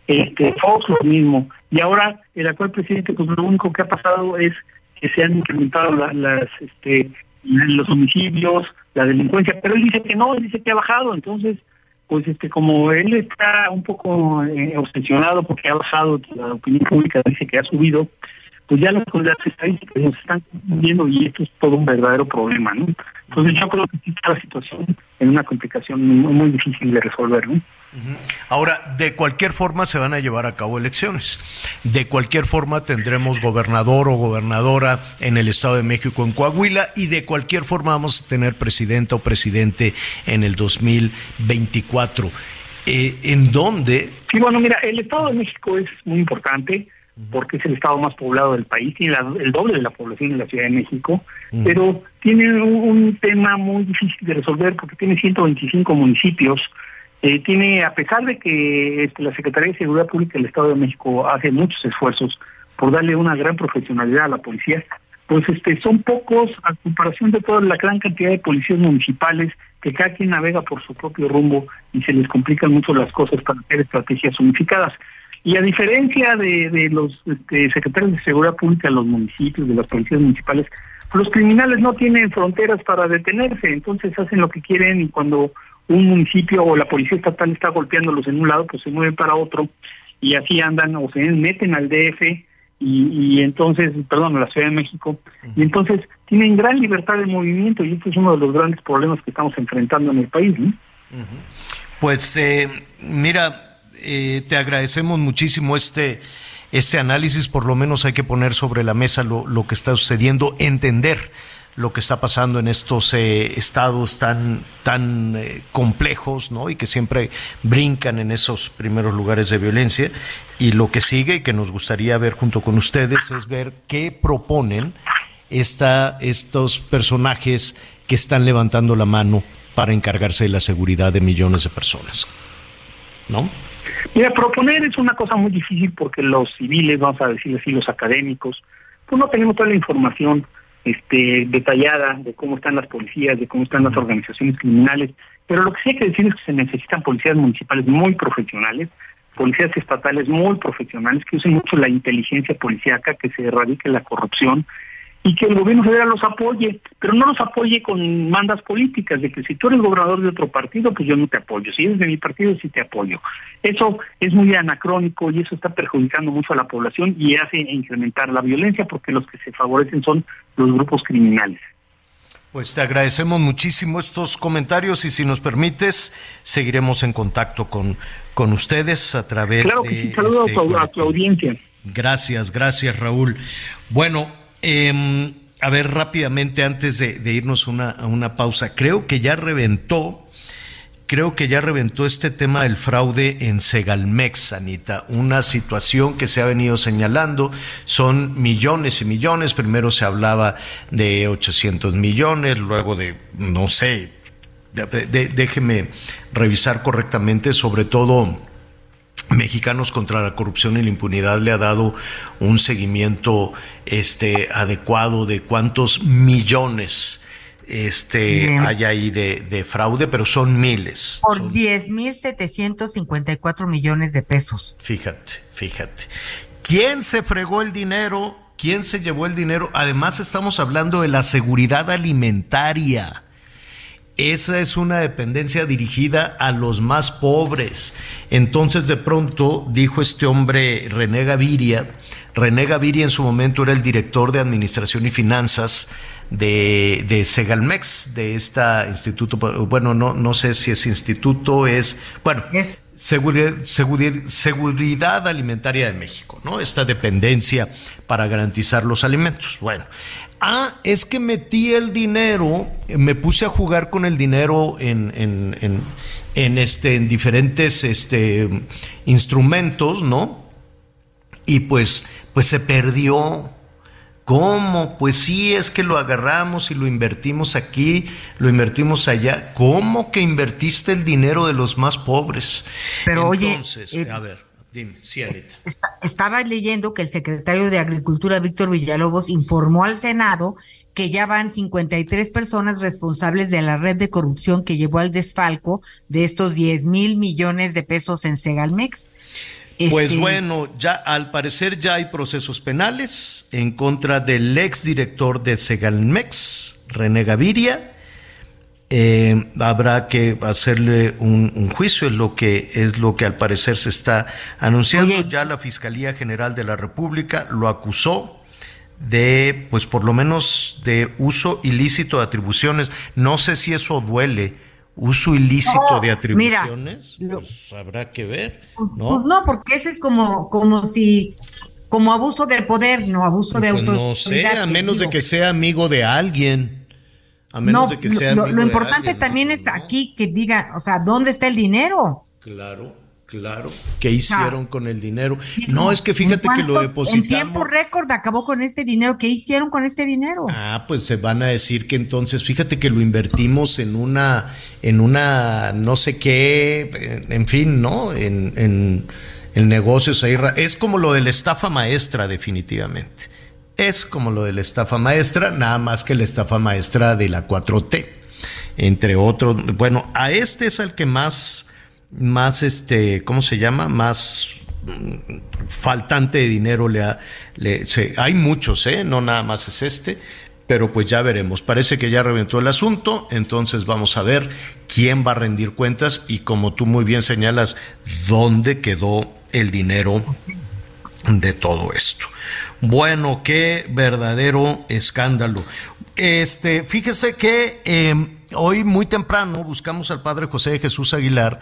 Speaker 10: este, Fox lo mismo. Y ahora el actual presidente, pues lo único que ha pasado es que se han incrementado la, las, este, los homicidios, la delincuencia, pero él dice que no, él dice que ha bajado, entonces, pues este como él está un poco eh, obsesionado porque ha bajado, la opinión pública dice que ha subido, pues ya las, las estadísticas nos están viendo y esto es todo un verdadero problema, ¿no? Entonces yo creo que está la situación en una complicación muy, muy difícil de resolver, ¿no?
Speaker 2: Ahora, de cualquier forma se van a llevar a cabo elecciones. De cualquier forma tendremos gobernador o gobernadora en el Estado de México, en Coahuila, y de cualquier forma vamos a tener presidenta o presidente en el 2024. Eh, ¿En dónde?
Speaker 10: Sí, bueno, mira, el Estado de México es muy importante porque es el estado más poblado del país, tiene la, el doble de la población de la Ciudad de México, pero tiene un, un, tema muy difícil de resolver porque tiene 125 municipios, eh, tiene, a pesar de que este, la Secretaría de Seguridad Pública del Estado de México hace muchos esfuerzos por darle una gran profesionalidad a la policía, pues este son pocos a comparación de toda la gran cantidad de policías municipales que cada quien navega por su propio rumbo y se les complican mucho las cosas para hacer estrategias unificadas. Y a diferencia de, de los este, secretarios de Seguridad Pública de los municipios, de las policías municipales, los criminales no tienen fronteras para detenerse, entonces hacen lo que quieren y cuando un municipio o la policía estatal está golpeándolos en un lado, pues se mueven para otro y así andan o se meten al DF y, y entonces, perdón, a la Ciudad de México, y entonces tienen gran libertad de movimiento y este es uno de los grandes problemas que estamos enfrentando en el país. ¿no?
Speaker 2: Pues eh, mira, eh, te agradecemos muchísimo este, este análisis, por lo menos hay que poner sobre la mesa lo, que está sucediendo, entender lo que está pasando en estos eh, estados tan, tan eh, complejos, ¿no? Y que siempre brincan en esos primeros lugares de violencia. Y lo que sigue y que nos gustaría ver junto con ustedes es ver qué proponen esta, estos personajes que están levantando la mano para encargarse de la seguridad de millones de personas. ¿No?
Speaker 10: Mira, proponer es una cosa muy difícil porque los civiles, vamos a decir así, los académicos, pues no tenemos toda la información este, detallada de cómo están las policías, de cómo están las organizaciones criminales, pero lo que sí hay que decir es que se necesitan policías municipales muy profesionales, policías estatales muy profesionales, que usen mucho la inteligencia policíaca, que se erradique la corrupción, y que el gobierno federal los apoye, pero no los apoye con mandas políticas, de que si tú eres gobernador de otro partido, pues yo no te apoyo, si eres de mi partido, sí te apoyo. Eso es muy anacrónico y eso está perjudicando mucho a la población y hace incrementar la violencia porque los que se favorecen son los grupos criminales.
Speaker 2: Pues te agradecemos muchísimo estos comentarios y si nos permites, seguiremos en contacto con, con ustedes a través
Speaker 10: claro que
Speaker 2: de...
Speaker 10: Sí, saludos este, a, tu audiencia.
Speaker 2: Gracias, gracias Raúl. Bueno, eh, a ver, rápidamente, antes de, irnos una, a una pausa, creo que ya reventó, creo que ya reventó este tema del fraude en Segalmex, Anita, una situación que se ha venido señalando, son millones y millones, primero se hablaba de 800 millones, luego de, no sé, de, déjeme revisar correctamente, sobre todo Mexicanos contra la corrupción y la impunidad le ha dado un seguimiento este adecuado de cuántos millones este Bien. hay ahí de, de, fraude, pero son miles.
Speaker 6: Por
Speaker 2: son...
Speaker 6: 10.754 millones de pesos.
Speaker 2: Fíjate, fíjate. ¿Quién se fregó el dinero? ¿Quién se llevó el dinero? Además estamos hablando de la seguridad alimentaria esa es una dependencia dirigida a los más pobres. Entonces de pronto dijo este hombre René Gaviria, René Gaviria en su momento era el director de Administración y Finanzas de, de Segalmex, de este instituto, bueno, no, no sé si es instituto, es, bueno, seguridad, seguridad, seguridad Alimentaria de México, ¿no? Esta dependencia para garantizar los alimentos. Bueno, ah, es que metí el dinero, me puse a jugar con el dinero en, en, en, en este, en diferentes este, instrumentos, ¿no? Y pues, pues se perdió. ¿Cómo? Pues sí, es que lo agarramos y lo invertimos aquí, lo invertimos allá. ¿Cómo que invertiste el dinero de los más pobres?
Speaker 6: Pero
Speaker 2: Entonces,
Speaker 6: oye, eh,
Speaker 2: a ver, dime, sí.
Speaker 6: Estaba leyendo que el secretario de Agricultura, Víctor Villalobos, informó al Senado que ya van 53 personas responsables de la red de corrupción que llevó al desfalco de estos 10 mil millones de pesos en Segalmex.
Speaker 2: Pues
Speaker 6: Este,
Speaker 2: bueno, ya al parecer ya hay procesos penales en contra del ex director de Segalmex, René Gaviria. Eh, habrá que hacerle un, un juicio, es lo que es lo que al parecer se está anunciando. Ya la Fiscalía General de la República lo acusó de, pues por lo menos de uso ilícito de atribuciones. No sé si eso duele. Uso ilícito
Speaker 6: No,
Speaker 2: de
Speaker 6: mira,
Speaker 2: atribuciones, pues habrá que ver, ¿no?
Speaker 6: Pues no, porque ese es como, como si, como abuso de poder, no abuso de
Speaker 2: Pues
Speaker 6: autoridad.
Speaker 2: no sé, a menos de que sea amigo de alguien. A menos
Speaker 6: No,
Speaker 2: de que sea
Speaker 6: lo, lo importante
Speaker 2: alguien.
Speaker 6: también es aquí que diga, o sea, ¿dónde está el dinero?
Speaker 2: Claro, claro. ¿Qué hicieron con el dinero? No, es que fíjate que lo
Speaker 6: ¿Cuánto- En
Speaker 2: depositamos.
Speaker 6: tiempo récord acabó con este dinero. ¿Qué hicieron con este dinero?
Speaker 2: Ah, pues se van a decir que entonces, fíjate que lo invertimos en una, en una, no sé qué, en, en fin, ¿no? En, en, en negocios ahí. Es como lo de la estafa maestra, definitivamente. Es como lo de la estafa maestra, nada más que la estafa maestra de la 4T, entre otros. Bueno, a este es al que más, más, este, ¿cómo se llama? Más mm, faltante de dinero le, ha- hay muchos, ¿eh? No nada más es este, pero pues ya veremos. Parece que ya reventó el asunto, entonces vamos a ver quién va a rendir cuentas y como tú muy bien señalas, dónde quedó el dinero de todo esto. Bueno, qué verdadero escándalo. Este, fíjese que eh, hoy muy temprano buscamos al padre José de Jesús Aguilar,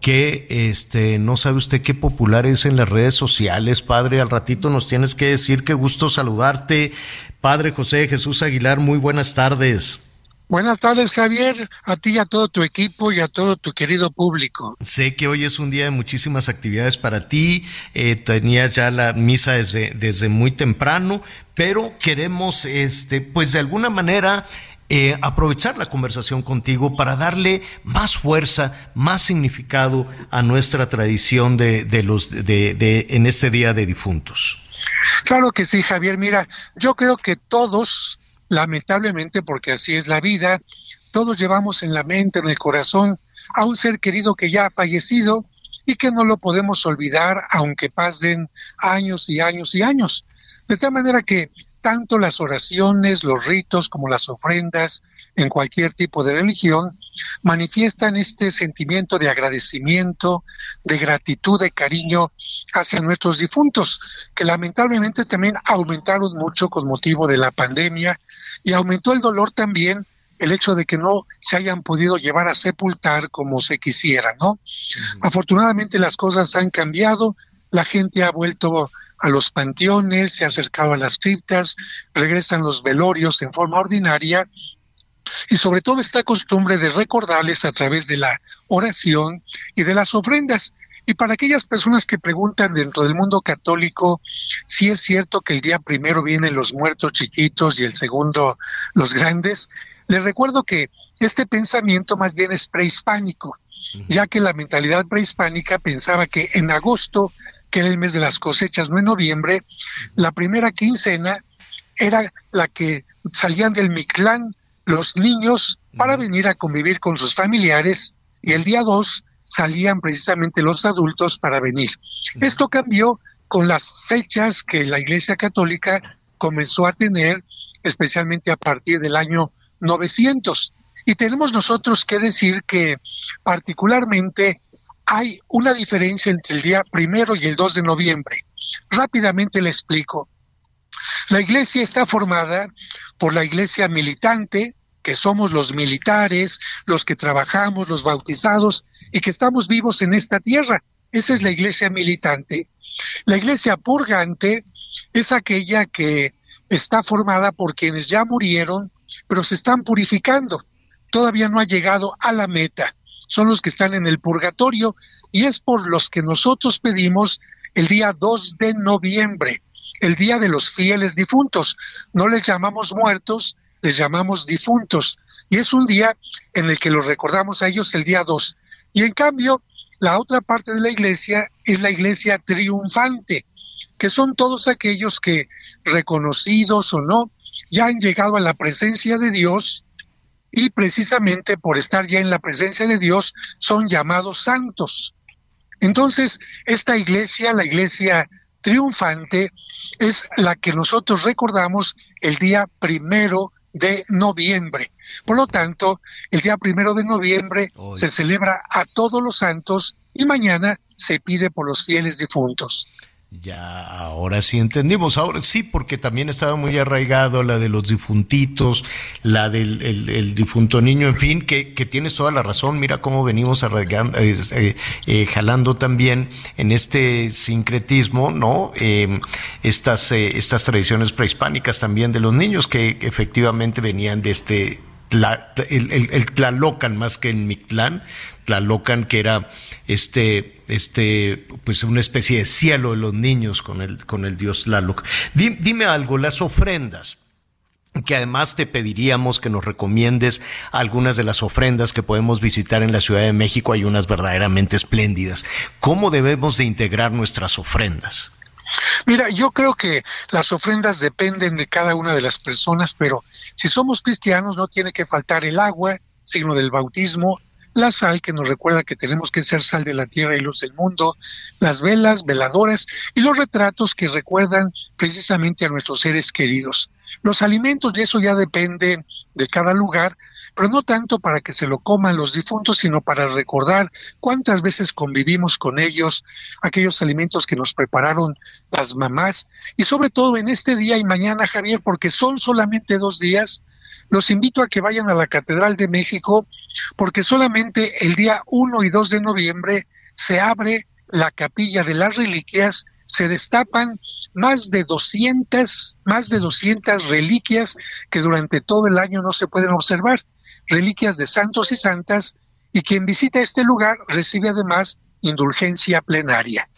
Speaker 2: que este, no sabe usted qué popular es en las redes sociales, padre. Al ratito nos tienes que decir qué gusto saludarte. Padre José Jesús Aguilar, muy buenas tardes.
Speaker 16: Buenas tardes, Javier, a ti y a todo tu equipo y a todo tu querido público.
Speaker 2: Sé que hoy es un día de muchísimas actividades para ti, eh, tenías ya la misa desde, desde muy temprano, pero queremos, este, pues de alguna manera, eh, aprovechar la conversación contigo para darle más fuerza, más significado a nuestra tradición de, de los, de, de, en este día de difuntos.
Speaker 16: Claro que sí, Javier. Mira, yo creo que todos, lamentablemente, porque así es la vida, todos llevamos en la mente, en el corazón, a un ser querido que ya ha fallecido y que no lo podemos olvidar, aunque pasen años y años y años. De tal manera que tanto las oraciones, los ritos como las ofrendas en cualquier tipo de religión manifiestan este sentimiento de agradecimiento, de gratitud, de cariño hacia nuestros difuntos, que lamentablemente también aumentaron mucho con motivo de la pandemia y aumentó el dolor también el hecho de que no se hayan podido llevar a sepultar como se quisiera, ¿no? Afortunadamente las cosas han cambiado, la gente ha vuelto a los panteones, se ha acercado a las criptas, regresan los velorios en forma ordinaria y sobre todo esta costumbre de recordarles a través de la oración y de las ofrendas. Y para aquellas personas que preguntan dentro del mundo católico si es cierto que el día primero vienen los muertos chiquitos y el segundo los grandes, les recuerdo que este pensamiento más bien es prehispánico, ya que la mentalidad prehispánica pensaba que en agosto, que era el mes de las cosechas, no en noviembre, la primera quincena era la que salían del Mictlán los niños para venir a convivir con sus familiares y el día 2 salían precisamente los adultos para venir. Esto cambió con las fechas que la Iglesia Católica comenzó a tener, especialmente a partir del año 900. Y tenemos nosotros que decir que particularmente hay una diferencia entre el día primero y el 2 de noviembre. Rápidamente le explico. La iglesia está formada por la iglesia militante, que somos los militares, los que trabajamos, los bautizados y que estamos vivos en esta tierra. Esa es la iglesia militante. La iglesia purgante es aquella que está formada por quienes ya murieron, pero se están purificando. Todavía no ha llegado a la meta. Son los que están en el purgatorio y es por los que nosotros pedimos el día 2 de noviembre, el día de los fieles difuntos. No les llamamos muertos, les llamamos difuntos. Y es un día en el que los recordamos a ellos el día 2. Y en cambio, la otra parte de la iglesia es la iglesia triunfante, que son todos aquellos que, reconocidos o no, ya han llegado a la presencia de Dios y precisamente por estar ya en la presencia de Dios son llamados santos. Entonces, esta iglesia, la iglesia triunfante, es la que nosotros recordamos el día primero de noviembre. Por lo tanto, el día primero de noviembre se celebra a todos los santos y mañana se pide por los fieles difuntos.
Speaker 2: Ya, ahora sí entendimos. Ahora sí, porque también estaba muy arraigado la de los difuntitos, la del el, difunto niño, en fin, que, que, tienes toda la razón. Mira cómo venimos arraigando, eh, eh, jalando también en este sincretismo, ¿no? Em, estas, eh, estas tradiciones prehispánicas también de los niños que efectivamente venían de este el, el, el, Tlalocan más que en Mictlán, Tlalocan que era este, este, pues una especie de cielo de los niños con el, con el dios Tlaloc. Dime, algo, las ofrendas que además te pediríamos que nos recomiendes algunas de las ofrendas que podemos visitar en la Ciudad de México. Hay unas verdaderamente espléndidas. ¿Cómo debemos de integrar nuestras ofrendas?
Speaker 16: Mira, yo creo que las ofrendas dependen de cada una de las personas, pero si somos cristianos no tiene que faltar el agua, signo del bautismo, la sal que nos recuerda que tenemos que ser sal de la tierra y luz del mundo, las velas, veladoras y los retratos que recuerdan precisamente a nuestros seres queridos. Los alimentos, de eso ya depende de cada lugar, pero no tanto para que se lo coman los difuntos, sino para recordar cuántas veces convivimos con ellos, aquellos alimentos que nos prepararon las mamás, y sobre todo en este día y mañana, Javier, porque son solamente dos días, los invito a que vayan a la Catedral de México, porque solamente el día 1 y 2 de noviembre se abre la capilla de las reliquias se destapan más de 200, más de 200 reliquias que durante todo el año no se pueden observar, reliquias de santos y santas, y quien visita este lugar recibe además indulgencia plenaria.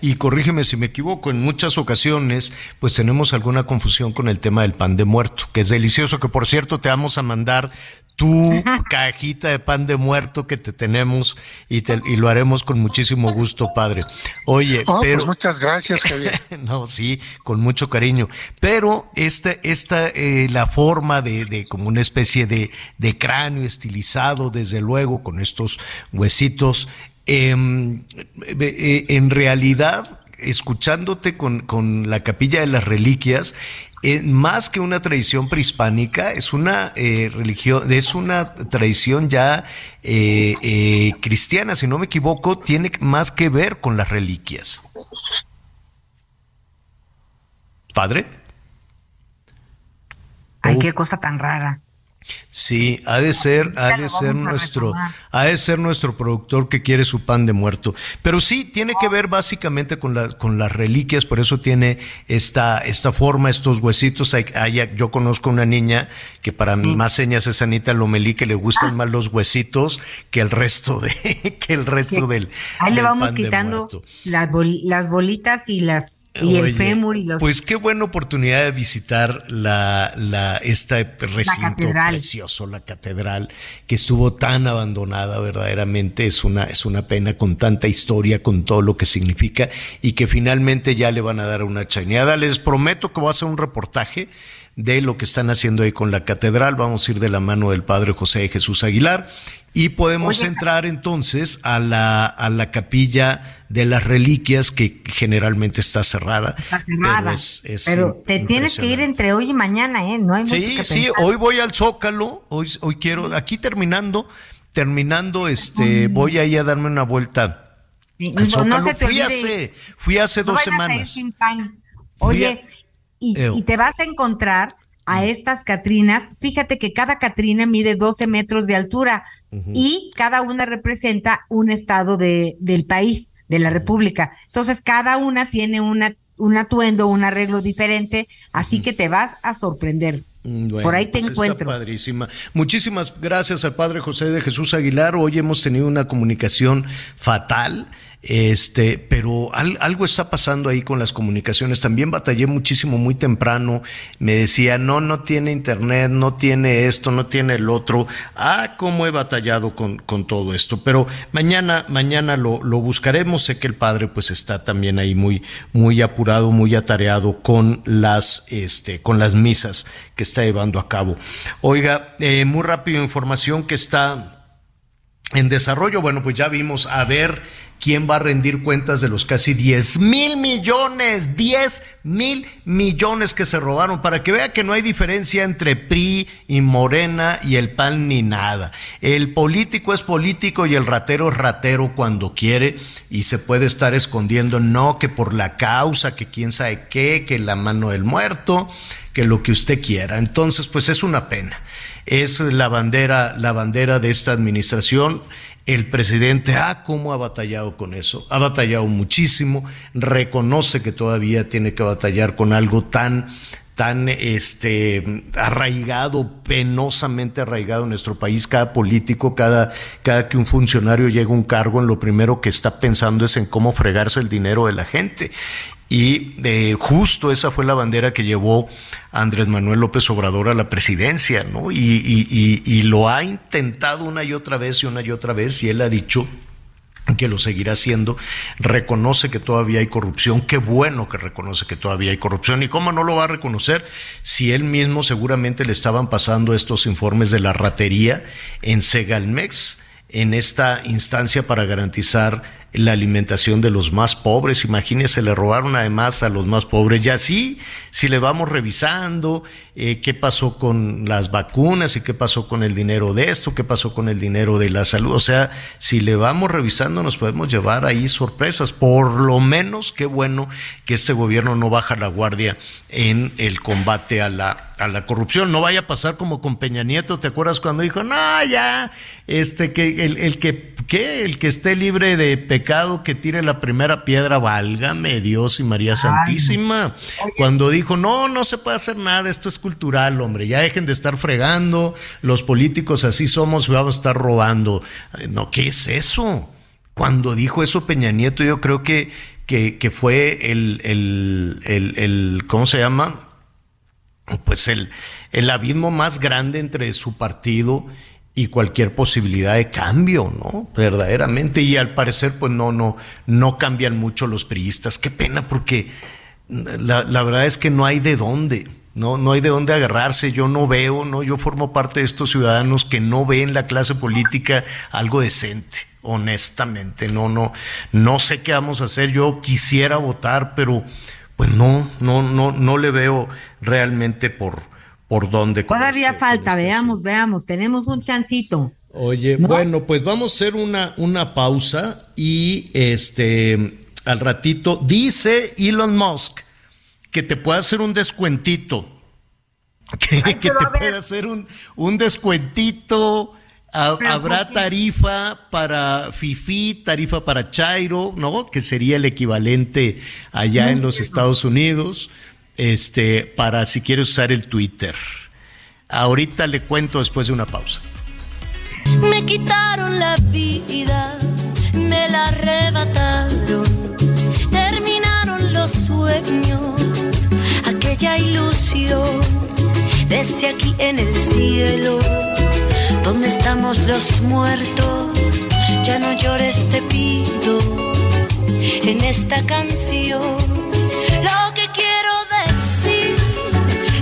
Speaker 2: Y corrígeme si me equivoco, en muchas ocasiones pues tenemos alguna confusión con el tema del pan de muerto, que es delicioso, que por cierto te vamos a mandar tu cajita de pan de muerto que te tenemos y, te, y lo haremos con muchísimo gusto, padre. Oye,
Speaker 16: oh, pues muchas gracias, Javier.
Speaker 2: no, sí, con mucho cariño. Pero esta, esta eh, la forma de, de, como una especie de, de cráneo estilizado, desde luego, con estos huesitos, em, eh, en realidad escuchándote con, con, la capilla de las reliquias, eh, más que una tradición prehispánica, es una eh, religión, es una tradición ya eh, eh, cristiana, si no me equivoco, tiene más que ver con las reliquias. Padre.
Speaker 6: Ay, qué cosa tan rara.
Speaker 2: Sí, ha de ser, ha de ser nuestro, ha de ser nuestro productor que quiere su pan de muerto. Pero sí, tiene que ver básicamente con, la, con las reliquias, por eso tiene esta, esta forma, estos huesitos. Hay, yo conozco una niña que para más señas es Anita Lomelí, que le gustan más los huesitos que el resto de, que el resto del.
Speaker 6: Ahí le vamos quitando las, las bolitas y las y el fémur y los...
Speaker 2: Pues qué buena oportunidad de visitar la, la, este recinto precioso, la catedral, que estuvo tan abandonada verdaderamente. Es una, es una pena con tanta historia, con todo lo que significa, y que finalmente ya le van a dar una chañada. Les prometo que voy a hacer un reportaje de lo que están haciendo ahí con la catedral. Vamos a ir de la mano del padre José Jesús Aguilar Y podemos
Speaker 6: Oye,
Speaker 2: entrar entonces a la, a la capilla de las reliquias que generalmente está cerrada.
Speaker 6: Está cerrada.
Speaker 2: Pero, es- es
Speaker 6: Pero te tienes que ir entre hoy y mañana, ¿eh? No hay mucho
Speaker 2: Sí,
Speaker 6: que
Speaker 2: sí,
Speaker 6: pensar.
Speaker 2: hoy voy al Zócalo, hoy, hoy quiero, aquí terminando, terminando, este, voy ahí a darme una vuelta
Speaker 6: Sí,
Speaker 2: al
Speaker 6: no
Speaker 2: Zócalo.
Speaker 6: se te
Speaker 2: fui hace, fui hace
Speaker 6: No
Speaker 2: dos semanas.
Speaker 6: sin pan.
Speaker 2: Fui
Speaker 6: Oye, y te vas a encontrar a estas Catrinas. Fíjate que cada Catrina mide 12 metros de altura y cada una representa un estado de, del país, de la República. Entonces, cada una tiene una, un atuendo, un arreglo diferente, así que te vas a sorprender.
Speaker 2: Mm, Bueno,
Speaker 6: Por ahí te
Speaker 2: pues está
Speaker 6: encuentro.
Speaker 2: padrísima. Muchísimas gracias al padre José de Jesús Aguilar. Hoy hemos tenido una comunicación fatal. Este, pero al- algo está pasando ahí con las comunicaciones. También batallé muchísimo muy temprano. Me decía, no, no tiene internet, no tiene esto, no tiene el otro. Ah, cómo he batallado con, con todo esto. Pero mañana, mañana lo, lo buscaremos. Sé que el padre pues está también ahí muy, muy apurado, muy atareado con las, este, con las misas que está llevando a cabo. Oiga, eh, muy rápido información que está en desarrollo. Bueno, pues ya vimos a ver quién va a rendir cuentas de los casi 10 mil millones, 10 mil millones que se robaron, para que vea que no hay diferencia entre PRI y Morena y el PAN ni nada. El político es político y el ratero es ratero cuando quiere y se puede estar escondiendo, no que por la causa, que quién sabe qué, que la mano del muerto, que lo que usted quiera. Entonces, pues es una pena. Es la bandera, la bandera de esta administración. El presidente, ah, cómo ha batallado con eso. Ha batallado muchísimo. Reconoce que todavía tiene que batallar con algo tan, tan este arraigado, penosamente arraigado en nuestro país. Cada político, cada, cada que un funcionario llega a un cargo, en lo primero que está pensando es en cómo fregarse el dinero de la gente. Y eh, justo esa fue la bandera que llevó Andrés Manuel López Obrador a la presidencia, ¿no? Y, y- y- y lo ha intentado una y otra vez y una y otra vez, y él ha dicho que lo seguirá haciendo, reconoce que todavía hay corrupción, qué bueno que reconoce que todavía hay corrupción, y cómo no lo va a reconocer si él mismo seguramente le estaban pasando estos informes de la ratería en Segalmex, en esta instancia para garantizar la alimentación de los más pobres. Imagínense, le robaron además a los más pobres. Y así, si le vamos revisando eh, qué pasó con las vacunas y qué pasó con el dinero de esto, qué pasó con el dinero de la salud. O sea, si le vamos revisando, nos podemos llevar ahí sorpresas. Por lo menos, qué bueno que este gobierno no baja la guardia en el combate a la, a la corrupción. No vaya a pasar como con Peña Nieto. ¿Te acuerdas cuando dijo, no, ya, este, que el, el que, ¿qué? El que esté libre de pecado, que tire la primera piedra, válgame Dios y María Santísima. Cuando dijo, no, no se puede hacer nada, esto es cultural, hombre, ya dejen de estar fregando, los políticos así somos, vamos a estar robando. No, ¿qué es eso? Cuando dijo eso Peña Nieto, yo creo que, que, que fue el, el, el, el, ¿cómo se llama? Pues el, el abismo más grande entre su partido y cualquier posibilidad de cambio, ¿no? Verdaderamente. Y al parecer, pues no, no, no cambian mucho los priistas. Qué pena, porque la, la verdad es que no hay de dónde. No, no hay de dónde agarrarse. Yo no veo, no, yo formo parte de estos ciudadanos que no ven la clase política algo decente, honestamente. No, no, no sé qué vamos a hacer. Yo quisiera votar, pero pues no, no, no, no le veo realmente por, por dónde.
Speaker 6: Todavía
Speaker 2: este-
Speaker 6: falta, veamos, veamos, tenemos un chancito.
Speaker 2: Oye, bueno, pues vamos a hacer una, una pausa y este al ratito dice Elon Musk que te puede hacer un descuentito. Que, que te puede hacer un, un descuentito. Habrá tarifa para Fifi, tarifa para Chairo, ¿no? Que sería el equivalente allá
Speaker 6: No
Speaker 2: en los Estados Unidos, este, para si quieres usar el Twitter. Ahorita le cuento después de una pausa.
Speaker 4: Me quitaron la vida, me la arrebataron, terminaron los sueños, aquella ilusión, desde aquí en el cielo, donde estamos los muertos, ya no llores te pido, en esta canción,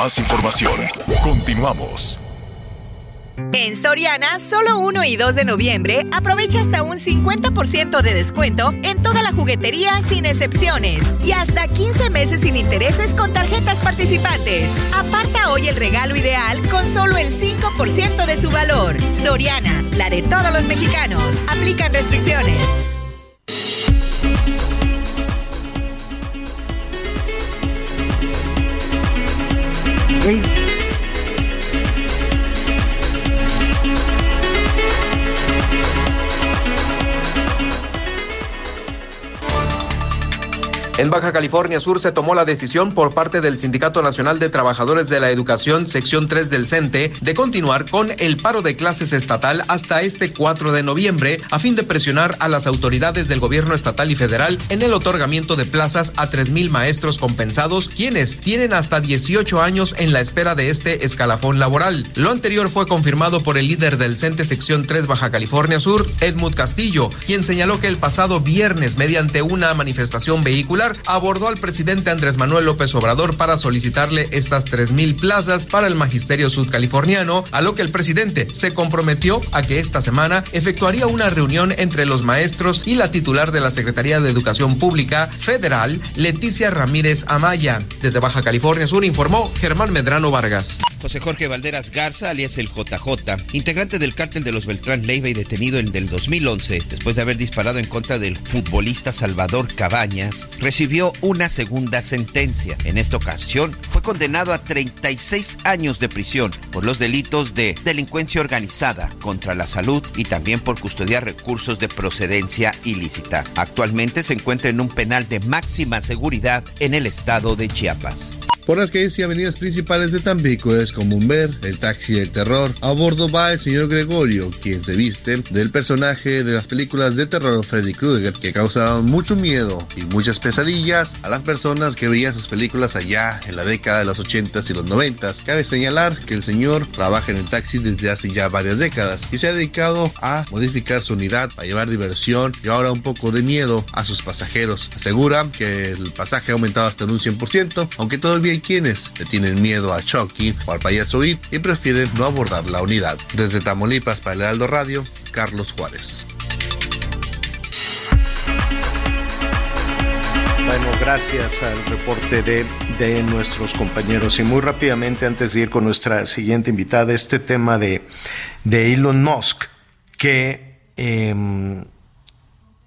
Speaker 3: Más información. Continuamos.
Speaker 8: En Soriana, solo 1 y 2 de noviembre, aprovecha hasta un 50% de descuento en toda la juguetería sin excepciones y hasta 15 meses sin intereses con tarjetas participantes. Aparta hoy el regalo ideal con solo el 5% de su valor. Soriana, la de todos los mexicanos. Aplican restricciones. Weekly.
Speaker 17: En Baja California Sur se tomó la decisión por parte del Sindicato Nacional de Trabajadores de la Educación, sección 3 del CENTE, de continuar con el paro de clases estatal hasta este 4 de noviembre, a fin de presionar a las autoridades del gobierno estatal y federal en el otorgamiento de plazas a 3.000 maestros compensados, quienes tienen hasta 18 años en la espera de este escalafón laboral. Lo anterior fue confirmado por el líder del CENTE sección 3 Baja California Sur, Edmund Castillo, quien señaló que el pasado viernes, mediante una manifestación vehicular, abordó al presidente Andrés Manuel López Obrador para solicitarle estas 3.000 plazas para el magisterio sudcaliforniano, a lo que el presidente se comprometió a que esta semana efectuaría una reunión entre los maestros y la titular de la Secretaría de Educación Pública Federal, Leticia Ramírez Amaya. Desde Baja California Sur informó Germán Medrano Vargas.
Speaker 5: José Jorge Valderas Garza, alias el JJ, integrante del cártel de los Beltrán Leiva y detenido en el 2011, después de haber disparado en contra del futbolista Salvador Cabañas, recibió una segunda sentencia. En esta ocasión fue condenado a 36 años de prisión por los delitos de delincuencia organizada contra la salud y también por custodiar recursos de procedencia ilícita. Actualmente se encuentra en un penal de máxima seguridad en el estado de Chiapas.
Speaker 18: Por las calles y avenidas principales de Tampico es común ver el taxi del terror. A bordo va el señor Gregorio, quien se viste del personaje de las películas de terror Freddy Krueger, que causaron mucho miedo y muchas pesadillas a las personas que veían sus películas allá en la década de los 80s y los 90s. Cabe señalar que el señor trabaja en el taxi desde hace ya varias décadas y se ha dedicado a modificar su unidad, a llevar diversión y ahora un poco de miedo a sus pasajeros. Asegura que el pasaje ha aumentado hasta en un 100%, aunque todavía hay quienes le tienen miedo a Chucky o al payaso It y prefieren no abordar la unidad. Desde Tamaulipas para el Heraldo Radio, Carlos Juárez.
Speaker 2: Bueno, gracias al reporte de, de, nuestros compañeros. Y muy rápidamente, antes de ir con nuestra siguiente invitada, este tema de, de Elon Musk, que, eh,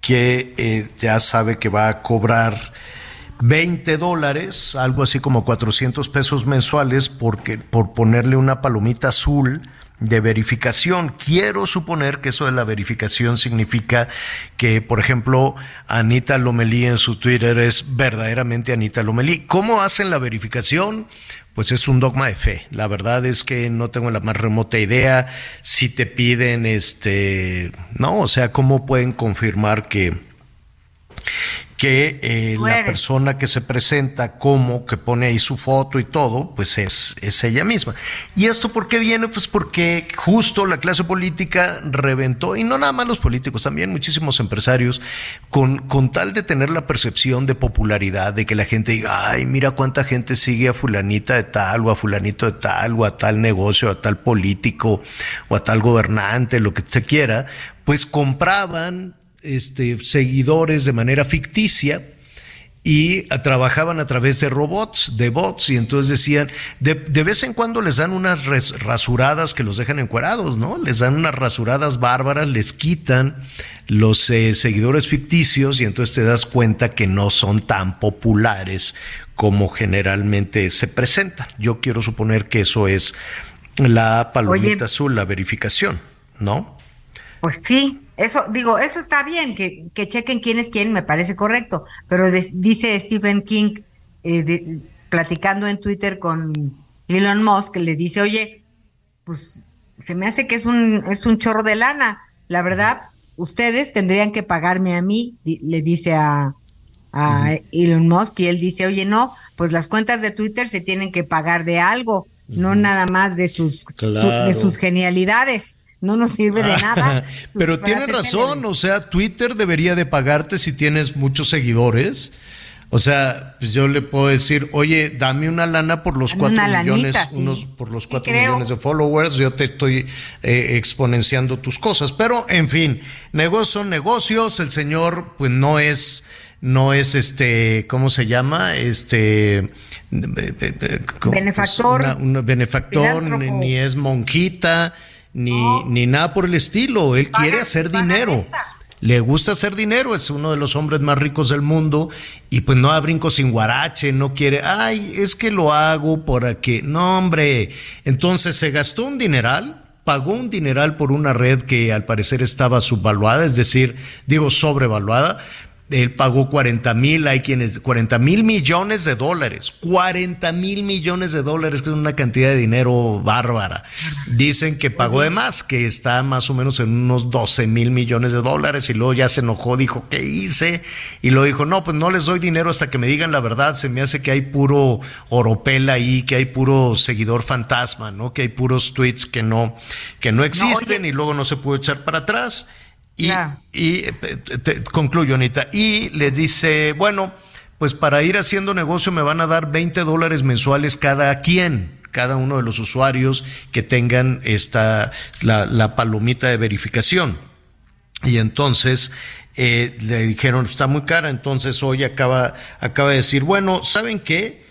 Speaker 2: que eh, ya sabe que va a cobrar 20 dólares, algo así como 400 pesos mensuales, porque, por ponerle una palomita azul de verificación. Quiero suponer que eso de la verificación significa que, por ejemplo, Anita Lomelí en su Twitter es verdaderamente Anita Lomelí. ¿Cómo hacen la verificación? Pues es un dogma de fe. La verdad es que no tengo la más remota idea si te piden este, no, o sea, cómo pueden confirmar que que eh, la persona que se presenta como que pone ahí su foto y todo, pues es, es ella misma. ¿Y esto por qué viene? Pues porque justo la clase política reventó, y no nada más los políticos, también muchísimos empresarios, con, con tal de tener la percepción de popularidad, de que la gente diga, ay, mira cuánta gente sigue a fulanita de tal, o a fulanito de tal, o a tal negocio, a tal político, o a tal gobernante, lo que se quiera, pues compraban este, seguidores de manera ficticia y trabajaban a través de robots, de bots, y entonces decían, de, de, vez en cuando les dan unas res, rasuradas que los dejan encuerados, ¿no? Les dan unas rasuradas bárbaras, les quitan los eh, seguidores ficticios y entonces te das cuenta que no son tan populares como generalmente se presentan. Yo quiero suponer que eso es la palomita Oye, azul, la verificación, ¿no?
Speaker 6: Pues sí, eso, digo, eso está bien, que, que chequen quién es quién, me parece correcto, pero de, dice Stephen King, eh, de, platicando en Twitter con Elon Musk, le dice, oye, pues se me hace que es un, es un chorro de lana. la verdad, ustedes tendrían que pagarme a mí, le dice a, a Elon Musk, y él dice, oye, no, pues las cuentas de Twitter se tienen que pagar de algo, no nada más de sus, su- de sus genialidades. No nos sirve de nada.
Speaker 2: Pero tienes
Speaker 6: frases
Speaker 2: razón, o sea, Twitter debería de pagarte si tienes muchos seguidores. O sea, pues yo le puedo decir, oye, dame una lana por los
Speaker 6: Dame
Speaker 2: cuatro millones,
Speaker 6: sí.
Speaker 2: unos por los cuatro
Speaker 6: creo.
Speaker 2: millones de followers, yo te estoy eh, exponenciando tus cosas. Pero, en fin, negocios son negocios. El señor, pues, no es, no es este, ¿cómo se llama? Este eh, eh.
Speaker 6: Benefactor.
Speaker 2: Pues una- una benefactor, ni, ni es monjita, ni, ni nada por el estilo. Él quiere hacer dinero. Le gusta hacer dinero, es uno de los hombres más ricos del mundo. Y pues no da brinco sin guarache, no quiere, ay, es que lo hago por que, no hombre, entonces se gastó un dineral, pagó un dineral por una red que al parecer estaba subvaluada, es decir, digo sobrevaluada, él pagó 40 mil, hay quienes, 40 mil millones de dólares, 40 mil millones de dólares, que es una cantidad de dinero bárbara. Dicen que pagó de más, que está más o menos en unos 12 mil millones de dólares y luego ya se enojó, dijo, ¿qué hice? Y luego dijo, no, pues no les doy dinero hasta que me digan la verdad, se me hace que hay puro oropel ahí, que hay puro seguidor fantasma, ¿no? Que hay puros tweets que no, que no existen y luego no se pudo echar para atrás. Y, y, eh, te- te- concluyo, Anita. Y les dice, bueno, pues para ir haciendo negocio me van a dar 20 dólares mensuales cada quien, cada uno de los usuarios que tengan esta, la, la palomita de verificación. Y entonces eh, le dijeron, está muy cara, entonces hoy acaba, acaba de decir, bueno, ¿saben qué?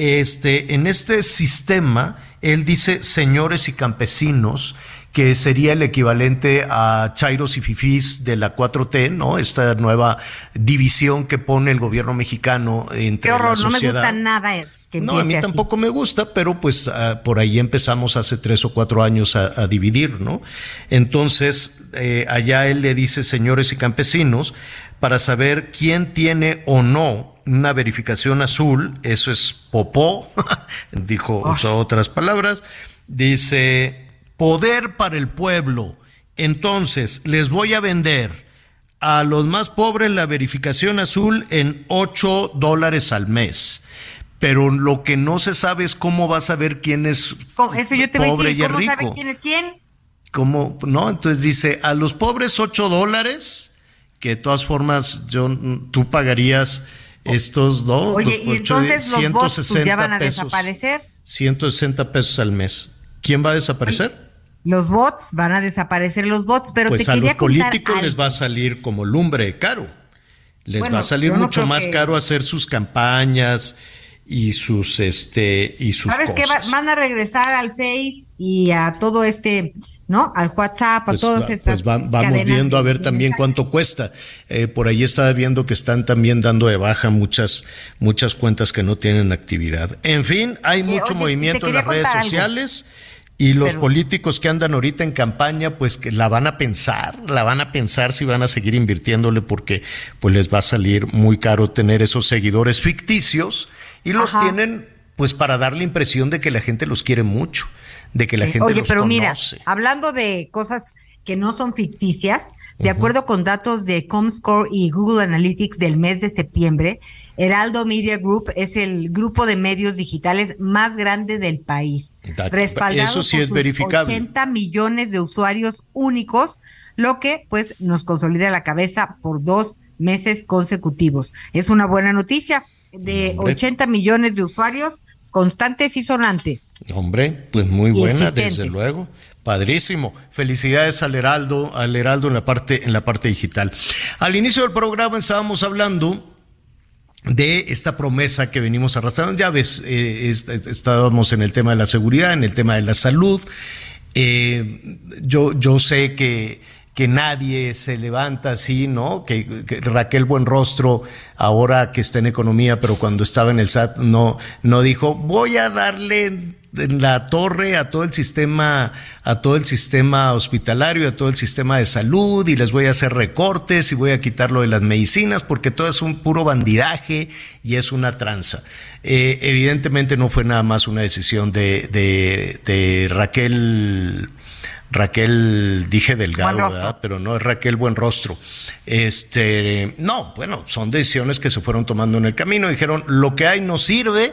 Speaker 2: Este, en este sistema, él dice señores y campesinos, que sería el equivalente a Chairos y Fifís de la 4T, ¿no? Esta nueva división que pone el gobierno mexicano entre
Speaker 6: Qué horror,
Speaker 2: la
Speaker 6: no me
Speaker 2: sociedad.
Speaker 6: gusta nada que
Speaker 2: No, a mí
Speaker 6: así.
Speaker 2: tampoco me gusta, pero pues ah, por ahí empezamos hace tres o cuatro años a, a dividir, ¿no? Entonces, eh, allá él le dice señores y campesinos para saber quién tiene o no una verificación azul, eso es popó, dijo, usó otras palabras, dice poder para el pueblo. Entonces, les voy a vender a los más pobres la verificación azul en 8 dólares al mes. Pero lo que no se sabe es cómo vas a ver quién es
Speaker 6: ¿Cómo- Eso yo te voy a
Speaker 2: pobre
Speaker 6: decir,
Speaker 2: y
Speaker 6: ¿cómo sabe
Speaker 2: rico.
Speaker 6: quién es quién?
Speaker 2: ¿Cómo? ¿No? Entonces dice, a los pobres 8 dólares, que de todas formas yo, tú pagarías estos dos.
Speaker 6: Oye, y entonces los bots pues, ya van a
Speaker 2: pesos,
Speaker 6: desaparecer.
Speaker 2: 160 pesos al mes. ¿Quién va a desaparecer?
Speaker 6: Los bots van a desaparecer los bots, pero
Speaker 2: pues
Speaker 6: te
Speaker 2: a los políticos
Speaker 6: algo.
Speaker 2: les va a salir como lumbre caro. Les
Speaker 6: Bueno,
Speaker 2: va a salir
Speaker 6: no
Speaker 2: mucho más
Speaker 6: que-
Speaker 2: caro hacer sus campañas y sus este y sus
Speaker 6: ¿Sabes
Speaker 2: cosas.
Speaker 6: Va- van a regresar al Face y a todo este, ¿no? Al WhatsApp, a
Speaker 2: Pues,
Speaker 6: todas
Speaker 2: va-
Speaker 6: estas
Speaker 2: pues va- vamos viendo a ver también cuánto cuesta. Eh, por ahí estaba viendo que están también dando de baja muchas muchas cuentas que no tienen actividad. En fin, hay mucho
Speaker 6: Eh, oye,
Speaker 2: movimiento en las redes
Speaker 6: algo.
Speaker 2: sociales. Y los
Speaker 6: Pero-
Speaker 2: políticos que andan ahorita en campaña, pues que la van a pensar, la van a pensar si van a seguir invirtiéndole porque pues les va a salir muy caro tener esos seguidores ficticios y los
Speaker 6: Ajá.
Speaker 2: tienen pues para dar la impresión de que la gente los quiere mucho, de que la
Speaker 6: Eh,
Speaker 2: gente
Speaker 6: Oye,
Speaker 2: los
Speaker 6: pero mira, hablando de cosas que no son ficticias, de acuerdo con datos de Comscore y Google Analytics del mes de septiembre, Heraldo Media Group es el grupo de medios digitales más grande del país,
Speaker 2: Da-
Speaker 6: respaldado
Speaker 2: eso sí
Speaker 6: por
Speaker 2: es
Speaker 6: sus
Speaker 2: verificable.
Speaker 6: 80 millones de usuarios únicos, lo que pues nos consolida la cabeza por dos meses consecutivos. Es una buena noticia de
Speaker 2: Hombre.
Speaker 6: 80 millones de usuarios constantes y sonantes.
Speaker 2: Hombre, pues muy buena, desde luego. Padrísimo. Felicidades al Heraldo, al Heraldo en la parte, en la parte digital. Al inicio del programa estábamos hablando de esta promesa que venimos arrastrando. Ya ves, eh, est- est- estábamos en el tema de la seguridad, en el tema de la salud. Eh, yo, yo sé que, que nadie se levanta así, ¿no? Que, que Raquel Buenrostro, ahora que está en economía, pero cuando estaba en el SAT, no, no dijo, voy a darle la torre a todo el sistema, a todo el sistema hospitalario, a todo el sistema de salud, y les voy a hacer recortes y voy a quitar lo de las medicinas, porque todo es un puro bandidaje y es una tranza. Eh, evidentemente no fue nada más una decisión de, de, de Raquel Raquel, dije delgado, ¿verdad? Pero no es Raquel Buenrostro. Este, no, bueno, son decisiones que se fueron tomando en el camino. Dijeron, lo que hay no sirve,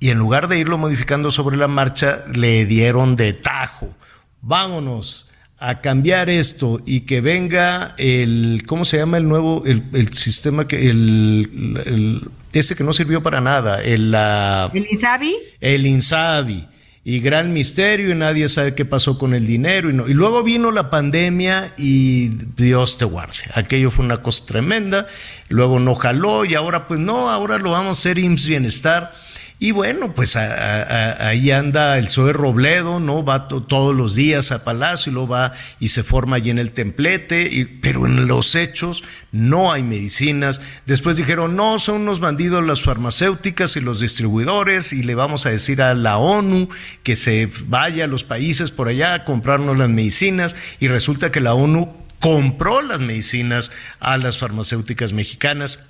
Speaker 2: y en lugar de irlo modificando sobre la marcha, le dieron de tajo. Vámonos a cambiar esto y que venga el, ¿cómo se llama el nuevo, el, el sistema que, el, el- ese que no sirvió para nada, el, la-
Speaker 6: ¿El Insabi?
Speaker 2: el Insabi y gran misterio y nadie sabe qué pasó con el dinero y, no. y luego vino la pandemia y Dios te guarde. Aquello fue una cosa tremenda, luego no jaló y ahora pues no, ahora lo vamos a hacer IMSS Bienestar. Y bueno, pues ahí anda el Zoe Robledo, ¿no? Va to- todos los días a Palacio y lo va y se forma allí en el templete, pero en los hechos no hay medicinas. Después dijeron, no, son unos bandidos las farmacéuticas y los distribuidores y le vamos a decir a la ONU que se vaya a los países por allá a comprarnos las medicinas y resulta que la ONU compró las medicinas a las farmacéuticas mexicanas.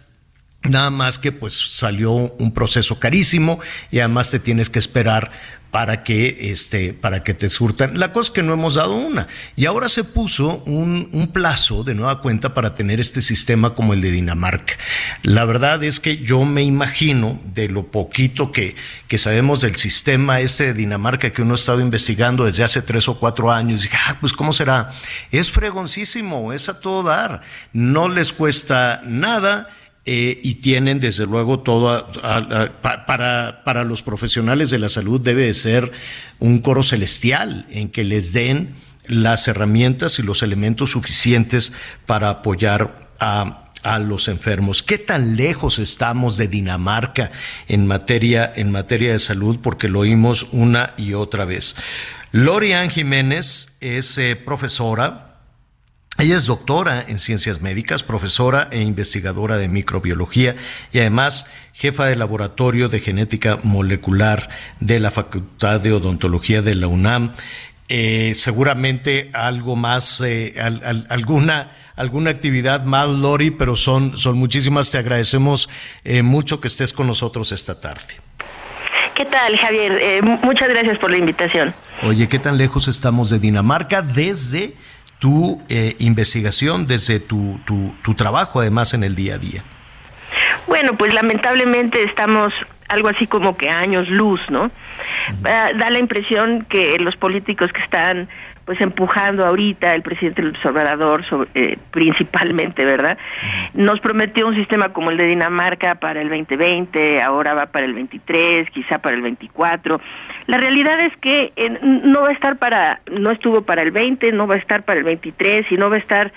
Speaker 2: Nada más que pues salió un proceso carísimo y además te tienes que esperar para que este para que te surtan. La cosa es que no hemos dado una y ahora se puso un, un plazo de nueva cuenta para tener este sistema como el de Dinamarca. La verdad es que yo me imagino de lo poquito que, que sabemos del sistema este de Dinamarca que uno ha estado investigando desde hace tres o cuatro años. Dije, ah, pues cómo será. Es fregoncísimo, es a todo dar. No les cuesta nada eh, y tienen desde luego todo a- a- a- pa- para, para los profesionales de la salud debe de ser un coro celestial en que les den las herramientas y los elementos suficientes para apoyar a, a los enfermos. ¿Qué tan lejos estamos de Dinamarca en materia, en materia de salud? Porque lo oímos una y otra vez. Lorian Jiménez es eh, profesora, ella es doctora en ciencias médicas, profesora e investigadora de microbiología y además jefa de laboratorio de genética molecular de la Facultad de Odontología de la UNAM. Eh, seguramente algo más, eh, al- al- alguna, alguna actividad más, Lori, pero son, son muchísimas. Te agradecemos eh, mucho que estés con nosotros esta tarde.
Speaker 19: ¿Qué tal, Javier? Mu- muchas gracias por la invitación.
Speaker 2: Oye, ¿qué tan lejos estamos de Dinamarca desde tu eh, investigación, desde tu, tu, tu trabajo, además, en el día a día?
Speaker 19: Bueno, pues lamentablemente estamos algo así como que años luz, ¿no? Ah, da la impresión que los políticos que están pues empujando ahorita el presidente López Obrador sobre- eh, principalmente, ¿verdad? Nos prometió un sistema como el de Dinamarca para el 2020, ahora va para el 23, quizá para el 24. La realidad es que eh, no va a estar para no estuvo para el 20, no va a estar para el 23 y no va a estar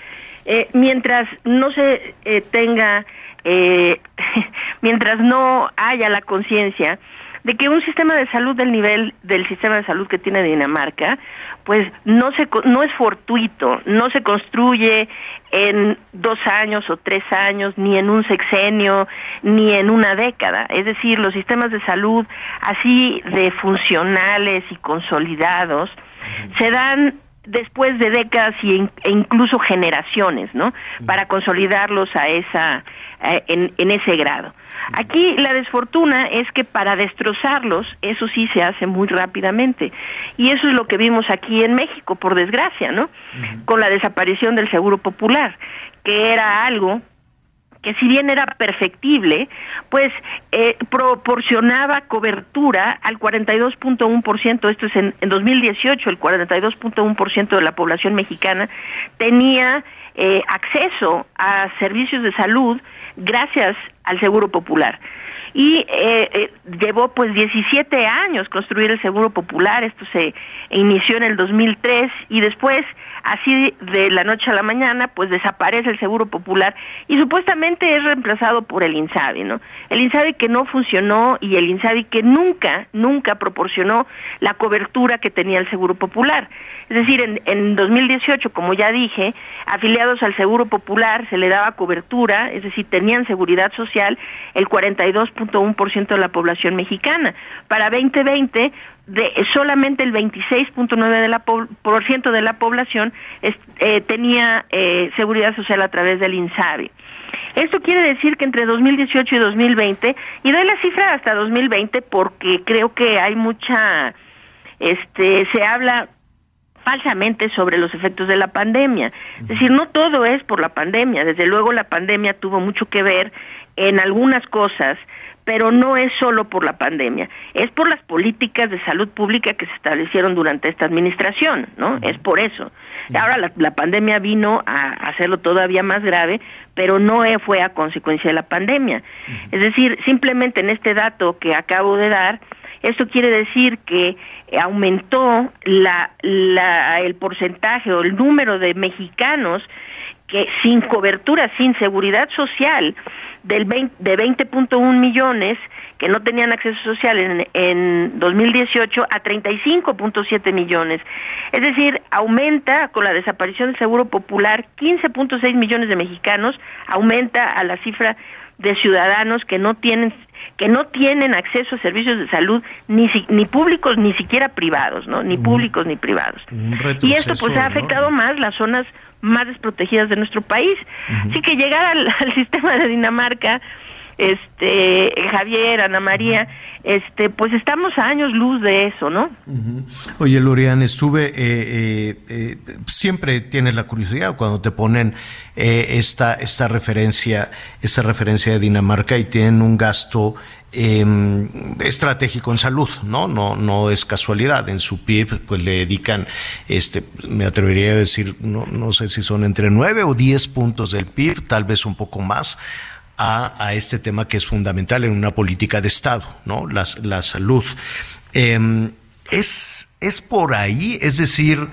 Speaker 19: eh, mientras no se eh, tenga eh, mientras no haya la conciencia de que un sistema de salud del nivel del sistema de salud que tiene Dinamarca, pues no se no es fortuito, no se construye en dos años o tres años, ni en un sexenio, ni en una década. Es decir, los sistemas de salud así de funcionales y consolidados se dan después de décadas y e incluso generaciones, ¿no? Para consolidarlos a esa en, en ese grado. Aquí la desfortuna es que para destrozarlos, eso sí se hace muy rápidamente. Y eso es lo que vimos aquí en México, por desgracia, ¿no? Con la desaparición del Seguro Popular, que era algo que si bien era perfectible, pues eh, proporcionaba cobertura al 42.1%, esto es en, en 2018, el 42.1% de la población mexicana tenía eh, acceso a servicios de salud gracias al Seguro Popular. Y eh, eh, llevó pues 17 años construir el Seguro Popular, esto se inició en el 2003 y después así de la noche a la mañana pues desaparece el Seguro Popular y supuestamente es reemplazado por el INSABI, ¿no? El INSABI que no funcionó y el INSABI que nunca, nunca proporcionó la cobertura que tenía el Seguro Popular. Es decir, en, en 2018, como ya dije, afiliados al Seguro Popular se le daba cobertura, es decir, tenían seguridad social el 42.1% de la población mexicana. Para 2020 de solamente el 26.9 de la po- por ciento de la población es- eh, tenía eh, seguridad social a través del INSABI. Esto quiere decir que entre 2018 y 2020 y doy la cifra hasta 2020 porque creo que hay mucha este se habla falsamente sobre los efectos de la pandemia. Es decir, no todo es por la pandemia, desde luego la pandemia tuvo mucho que ver en algunas cosas, pero no es solo por la pandemia, es por las políticas de salud pública que se establecieron durante esta administración, ¿no? Es por eso. Ahora la, la pandemia vino a hacerlo todavía más grave, pero no e- fue a consecuencia de la pandemia. Es decir, simplemente en este dato que acabo de dar, esto quiere decir que aumentó la, la, el porcentaje o el número de mexicanos que sin cobertura, sin seguridad social, del 20 de 20.1 millones que no tenían acceso social en, en 2018 a 35.7 millones. Es decir, aumenta con la desaparición del Seguro Popular 15.6 millones de mexicanos, aumenta a la cifra de ciudadanos que no tienen que no tienen acceso a servicios de salud ni si- ni públicos ni siquiera privados, ¿no? Ni públicos ni privados. Y esto pues ha afectado más las zonas más desprotegidas de nuestro país. Así que llegar al, al sistema de Dinamarca, este Javier, Ana María, este pues estamos a años luz de eso, ¿no?
Speaker 2: Oye, Lorian, estuve, eh, eh, eh, siempre tienes la curiosidad cuando te ponen eh, esta, esta referencia, esta referencia de Dinamarca y tienen un gasto eh, estratégico en salud, ¿no? No, no es casualidad. En su PIB, pues le dedican, este, me atrevería a decir, no, no sé si son entre 9 o 10 puntos del PIB, tal vez un poco más, a, este tema que es fundamental en una política de Estado, ¿no? La, salud. Eh, es, es por ahí, es decir,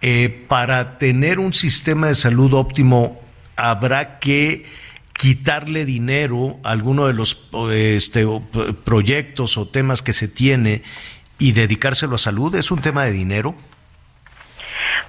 Speaker 2: eh, para tener un sistema de salud óptimo habrá que quitarle dinero a alguno de los este, proyectos o temas que se tiene y dedicárselo a salud. ¿Es un tema de dinero?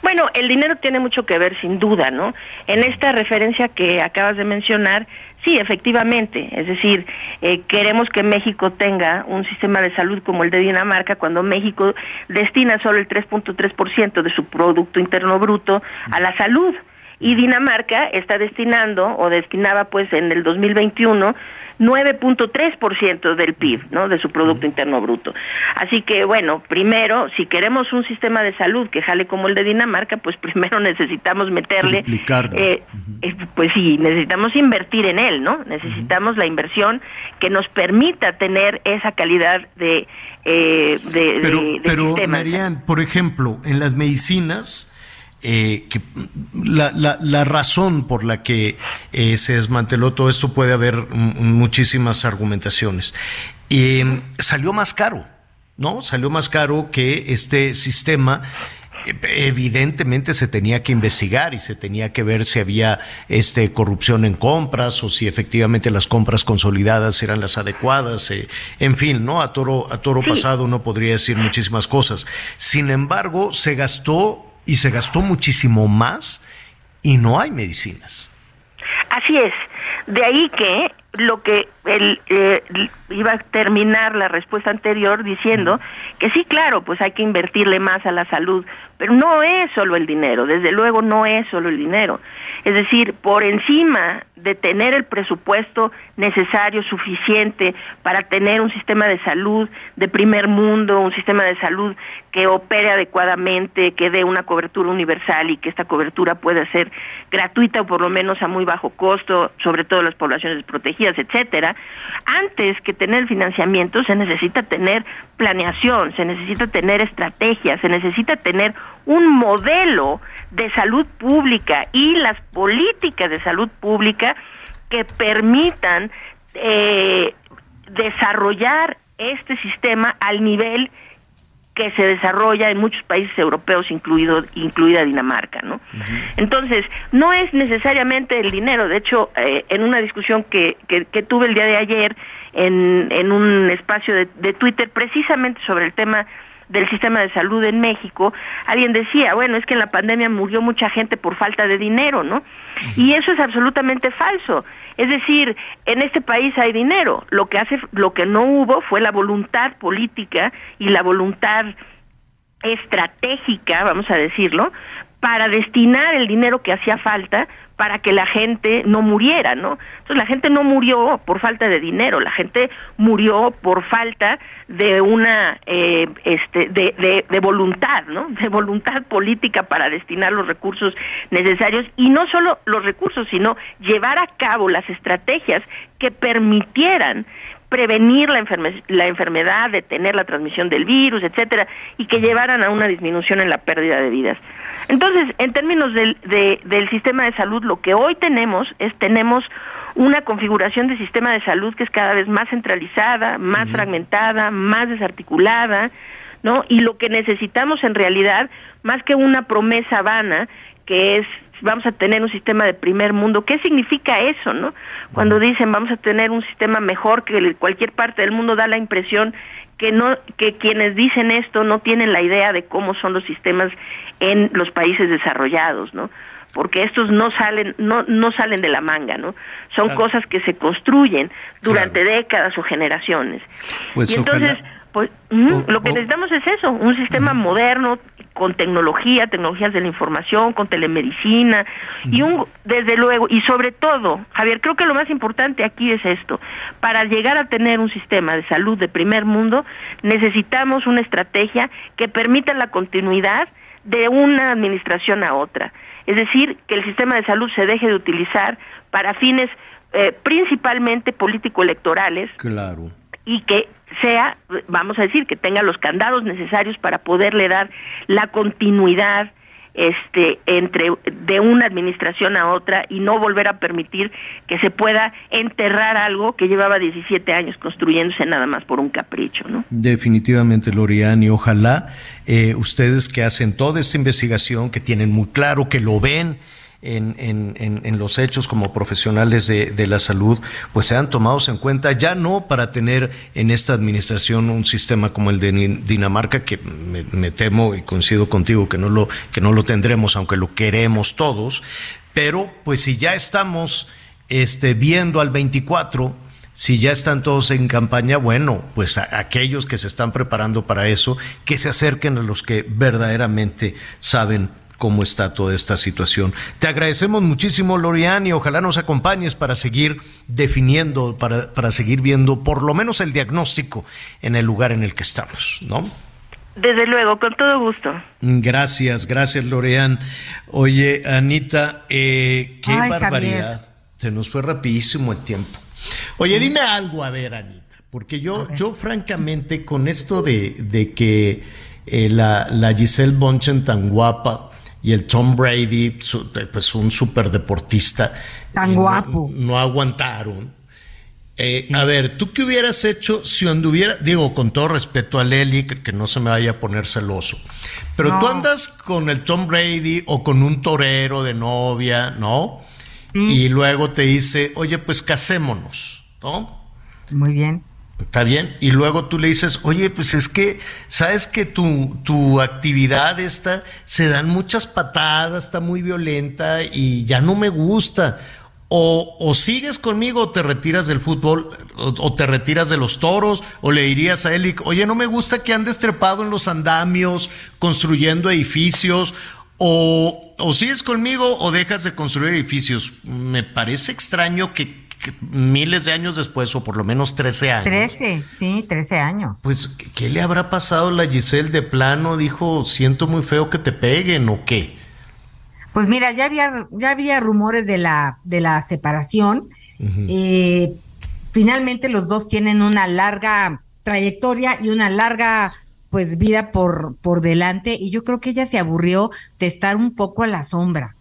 Speaker 19: Bueno, el dinero tiene mucho que ver, sin duda, ¿no? En esta referencia que acabas de mencionar, sí, efectivamente, es decir, eh, queremos que México tenga un sistema de salud como el de Dinamarca, cuando México destina solo el 3.3% de su Producto Interno Bruto a la salud. Y Dinamarca está destinando, o destinaba pues en el 2021, 9.3% del PIB, ¿no? De su Producto Interno Bruto. Así que, bueno, primero, si queremos un sistema de salud que jale como el de Dinamarca, pues primero necesitamos meterle... Eh, eh, pues sí, necesitamos invertir en él, ¿no? Necesitamos la inversión que nos permita tener esa calidad de... eh, de,
Speaker 2: Pero,
Speaker 19: de- de
Speaker 2: pero
Speaker 19: sistema.
Speaker 2: Marian, por ejemplo, en las medicinas, eh, que la, la- la razón por la que eh, se desmanteló todo esto puede haber muchísimas argumentaciones. Eh, salió más caro, ¿no? Salió más caro que este sistema. Evidentemente se tenía que investigar y se tenía que ver si había este corrupción en compras o si efectivamente las compras consolidadas eran las adecuadas, eh, en fin, ¿no? A toro, a toro pasado uno podría decir muchísimas cosas. Sin embargo, se gastó y se gastó muchísimo más y no hay medicinas.
Speaker 19: Así es. De ahí que lo que el, eh, iba a terminar la respuesta anterior diciendo que sí, claro, pues hay que invertirle más a la salud, pero no es solo el dinero, desde luego no es solo el dinero. Es decir, por encima de tener el presupuesto necesario, suficiente para tener un sistema de salud de primer mundo, un sistema de salud que opere adecuadamente, que dé una cobertura universal y que esta cobertura pueda ser gratuita o por lo menos a muy bajo costo, sobre todo las poblaciones desprotegidas, etcétera. Antes que tener financiamiento se necesita tener planeación, se necesita tener estrategia, se necesita tener un modelo de salud pública y las políticas de salud pública que permitan eh, desarrollar este sistema al nivel que se desarrolla en muchos países europeos, incluido, incluida Dinamarca, ¿no? Entonces, no es necesariamente el dinero. De hecho, eh, en una discusión que, que, que tuve el día de ayer en, en un espacio de, de Twitter, precisamente sobre el tema del sistema de salud en México, alguien decía, bueno, es que en la pandemia murió mucha gente por falta de dinero, ¿no? Y eso es absolutamente falso. Es decir, en este país hay dinero. Lo que hace, lo que no hubo fue la voluntad política y la voluntad estratégica, vamos a decirlo, para destinar el dinero que hacía falta para que la gente no muriera, ¿no? Entonces la gente no murió por falta de dinero, la gente murió por falta de una, eh, este, de, de, de voluntad, ¿no? De voluntad política para destinar los recursos necesarios y no solo los recursos, sino llevar a cabo las estrategias que permitieran prevenir la, enferme la enfermedad, detener la transmisión del virus, etcétera, y que llevaran a una disminución en la pérdida de vidas. Entonces, en términos del, de, del sistema de salud, lo que hoy tenemos es tenemos una configuración de sistema de salud que es cada vez más centralizada, más fragmentada, más desarticulada, ¿no? Y lo que necesitamos en realidad, más que una promesa vana, que es vamos a tener un sistema de primer mundo. ¿Qué significa eso, no? Cuando dicen vamos a tener un sistema mejor que cualquier parte del mundo da la impresión que no que quienes dicen esto no tienen la idea de cómo son los sistemas en los países desarrollados, ¿no? Porque estos no salen no no salen de la manga, ¿no? Son
Speaker 2: Claro.
Speaker 19: cosas que se construyen durante décadas o generaciones.
Speaker 2: Pues
Speaker 19: y entonces
Speaker 2: ojalá-
Speaker 19: pues lo que necesitamos es eso, un sistema moderno con tecnología, tecnologías de la información, con telemedicina y un desde luego y sobre todo, Javier, creo que lo más importante aquí es esto. Para llegar a tener un sistema de salud de primer mundo, necesitamos una estrategia que permita la continuidad de una administración a otra. Es decir, que el sistema de salud se deje de utilizar para fines eh, principalmente político-electorales
Speaker 2: Claro.
Speaker 19: y que sea, vamos a decir, que tenga los candados necesarios para poderle dar la continuidad este entre de una administración a otra y no volver a permitir que se pueda enterrar algo que llevaba 17 años construyéndose nada más por un capricho, ¿no?
Speaker 2: Definitivamente, Lorian, y ojalá eh, ustedes que hacen toda esta investigación, que tienen muy claro, que lo ven en, en- en- en los hechos como profesionales de, de la salud, pues sean tomados en cuenta, ya no para tener en esta administración un sistema como el de Dinamarca, que me, me temo y coincido contigo que no, lo, que no lo tendremos, aunque lo queremos todos, pero pues si ya estamos este, viendo al 24, si ya están todos en campaña, bueno, pues aquellos que se están preparando para eso, que se acerquen a los que verdaderamente saben cómo está toda esta situación. Te agradecemos muchísimo, Lorian, y ojalá nos acompañes para seguir definiendo, para, para seguir viendo por lo menos el diagnóstico en el lugar en el que estamos, ¿no?
Speaker 19: Desde luego, con todo gusto.
Speaker 2: Gracias, gracias, Lorean. Oye, Anita, eh, qué
Speaker 19: Ay,
Speaker 2: barbaridad. Se nos fue rapidísimo el tiempo. Oye, dime algo, a ver, Anita, porque yo, yo francamente, con esto de, de que eh, la, la Giselle Bonchen tan guapa y el Tom Brady, su- pues un super deportista,
Speaker 6: Tan
Speaker 2: eh, no-
Speaker 6: guapo.
Speaker 2: no aguantaron. Eh, A ver, ¿tú qué hubieras hecho si anduviera, digo, con todo respeto a Leli, que, que no se me vaya a poner celoso, pero tú
Speaker 6: No.
Speaker 2: andas con el Tom Brady o con un torero de novia, ¿no? Y luego te dice, oye, pues casémonos, ¿no?
Speaker 6: Muy bien.
Speaker 2: Está bien. Y luego tú le dices, oye, pues es que, sabes que tu, tu actividad esta, se dan muchas patadas, está muy violenta y ya no me gusta. O, o sigues conmigo o te retiras del fútbol, o, te retiras de los toros, o le dirías a Eli, oye, no me gusta que andes trepado en los andamios, construyendo edificios, o, o sigues conmigo o dejas de construir edificios. Me parece extraño que miles de años después, o por lo menos 13 años,
Speaker 6: Trece, sí, trece años.
Speaker 2: pues, ¿qué- ¿qué le habrá pasado a la Giselle de plano? Dijo, siento muy feo que te peguen o qué.
Speaker 6: Pues mira, ya había, ya había rumores de la, de la separación. Eh, finalmente los dos tienen una larga trayectoria y una larga pues vida por, por delante y yo creo que ella se aburrió de estar un poco a la sombra.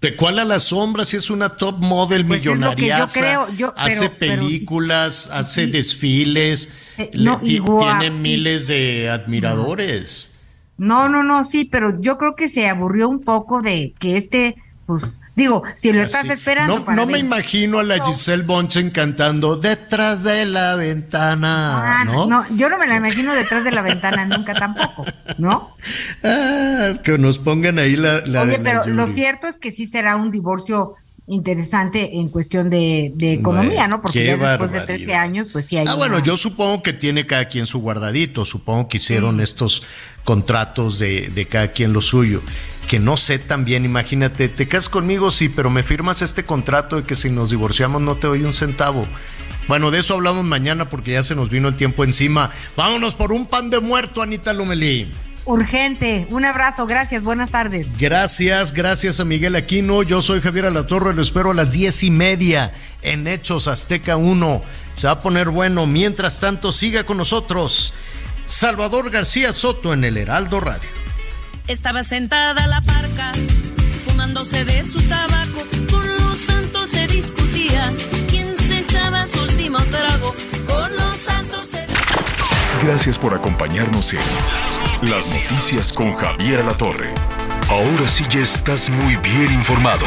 Speaker 2: ¿De cuál a la sombra? Si es una top model
Speaker 6: Pues
Speaker 2: millonaria, hace
Speaker 6: pero- pero-
Speaker 2: películas, hace desfiles,
Speaker 6: Eh,
Speaker 2: le-
Speaker 6: no,
Speaker 2: ti-
Speaker 6: igual-
Speaker 2: tiene miles de admiradores.
Speaker 6: No, no, no, sí, pero yo creo que se aburrió un poco de que este, pues, digo, si lo estás esperando
Speaker 2: No,
Speaker 6: para
Speaker 2: no me imagino a la Giselle Bonchen cantando detrás de la ventana,
Speaker 6: Ah,
Speaker 2: ¿no?
Speaker 6: no, yo no me la imagino detrás de la ventana nunca tampoco, ¿no?
Speaker 2: Ah, que nos pongan ahí la, la
Speaker 6: Oye,
Speaker 2: de la
Speaker 6: pero lo cierto es que sí será un divorcio interesante en cuestión de, de economía, ¿no? Porque ya después de
Speaker 2: barbaridad.
Speaker 6: 13 años, pues sí hay
Speaker 2: Ah, bueno, yo supongo que tiene cada quien su guardadito, supongo que hicieron estos contratos de, de cada quien lo suyo. Que no sé también, imagínate, te casas conmigo, sí, pero me firmas este contrato de que si nos divorciamos no te doy un centavo. Bueno, de eso hablamos mañana porque ya se nos vino el tiempo encima. Vámonos por un pan de muerto, Anita Lomelí.
Speaker 6: Urgente. Un abrazo, gracias, buenas tardes.
Speaker 2: Gracias, gracias a Miguel Aquino. Yo soy Javier Alatorre, lo espero a las diez y media en Hechos Azteca 1. Se va a poner bueno. Mientras tanto, siga con nosotros Salvador García Soto en el Heraldo Radio.
Speaker 4: Estaba sentada la parca, fumándose de su tabaco. Con los santos se discutía quién se echaba su último trago. Con los santos se
Speaker 3: Gracias por acompañarnos en Las Noticias con Javier Alatorre. Ahora sí ya estás muy bien informado.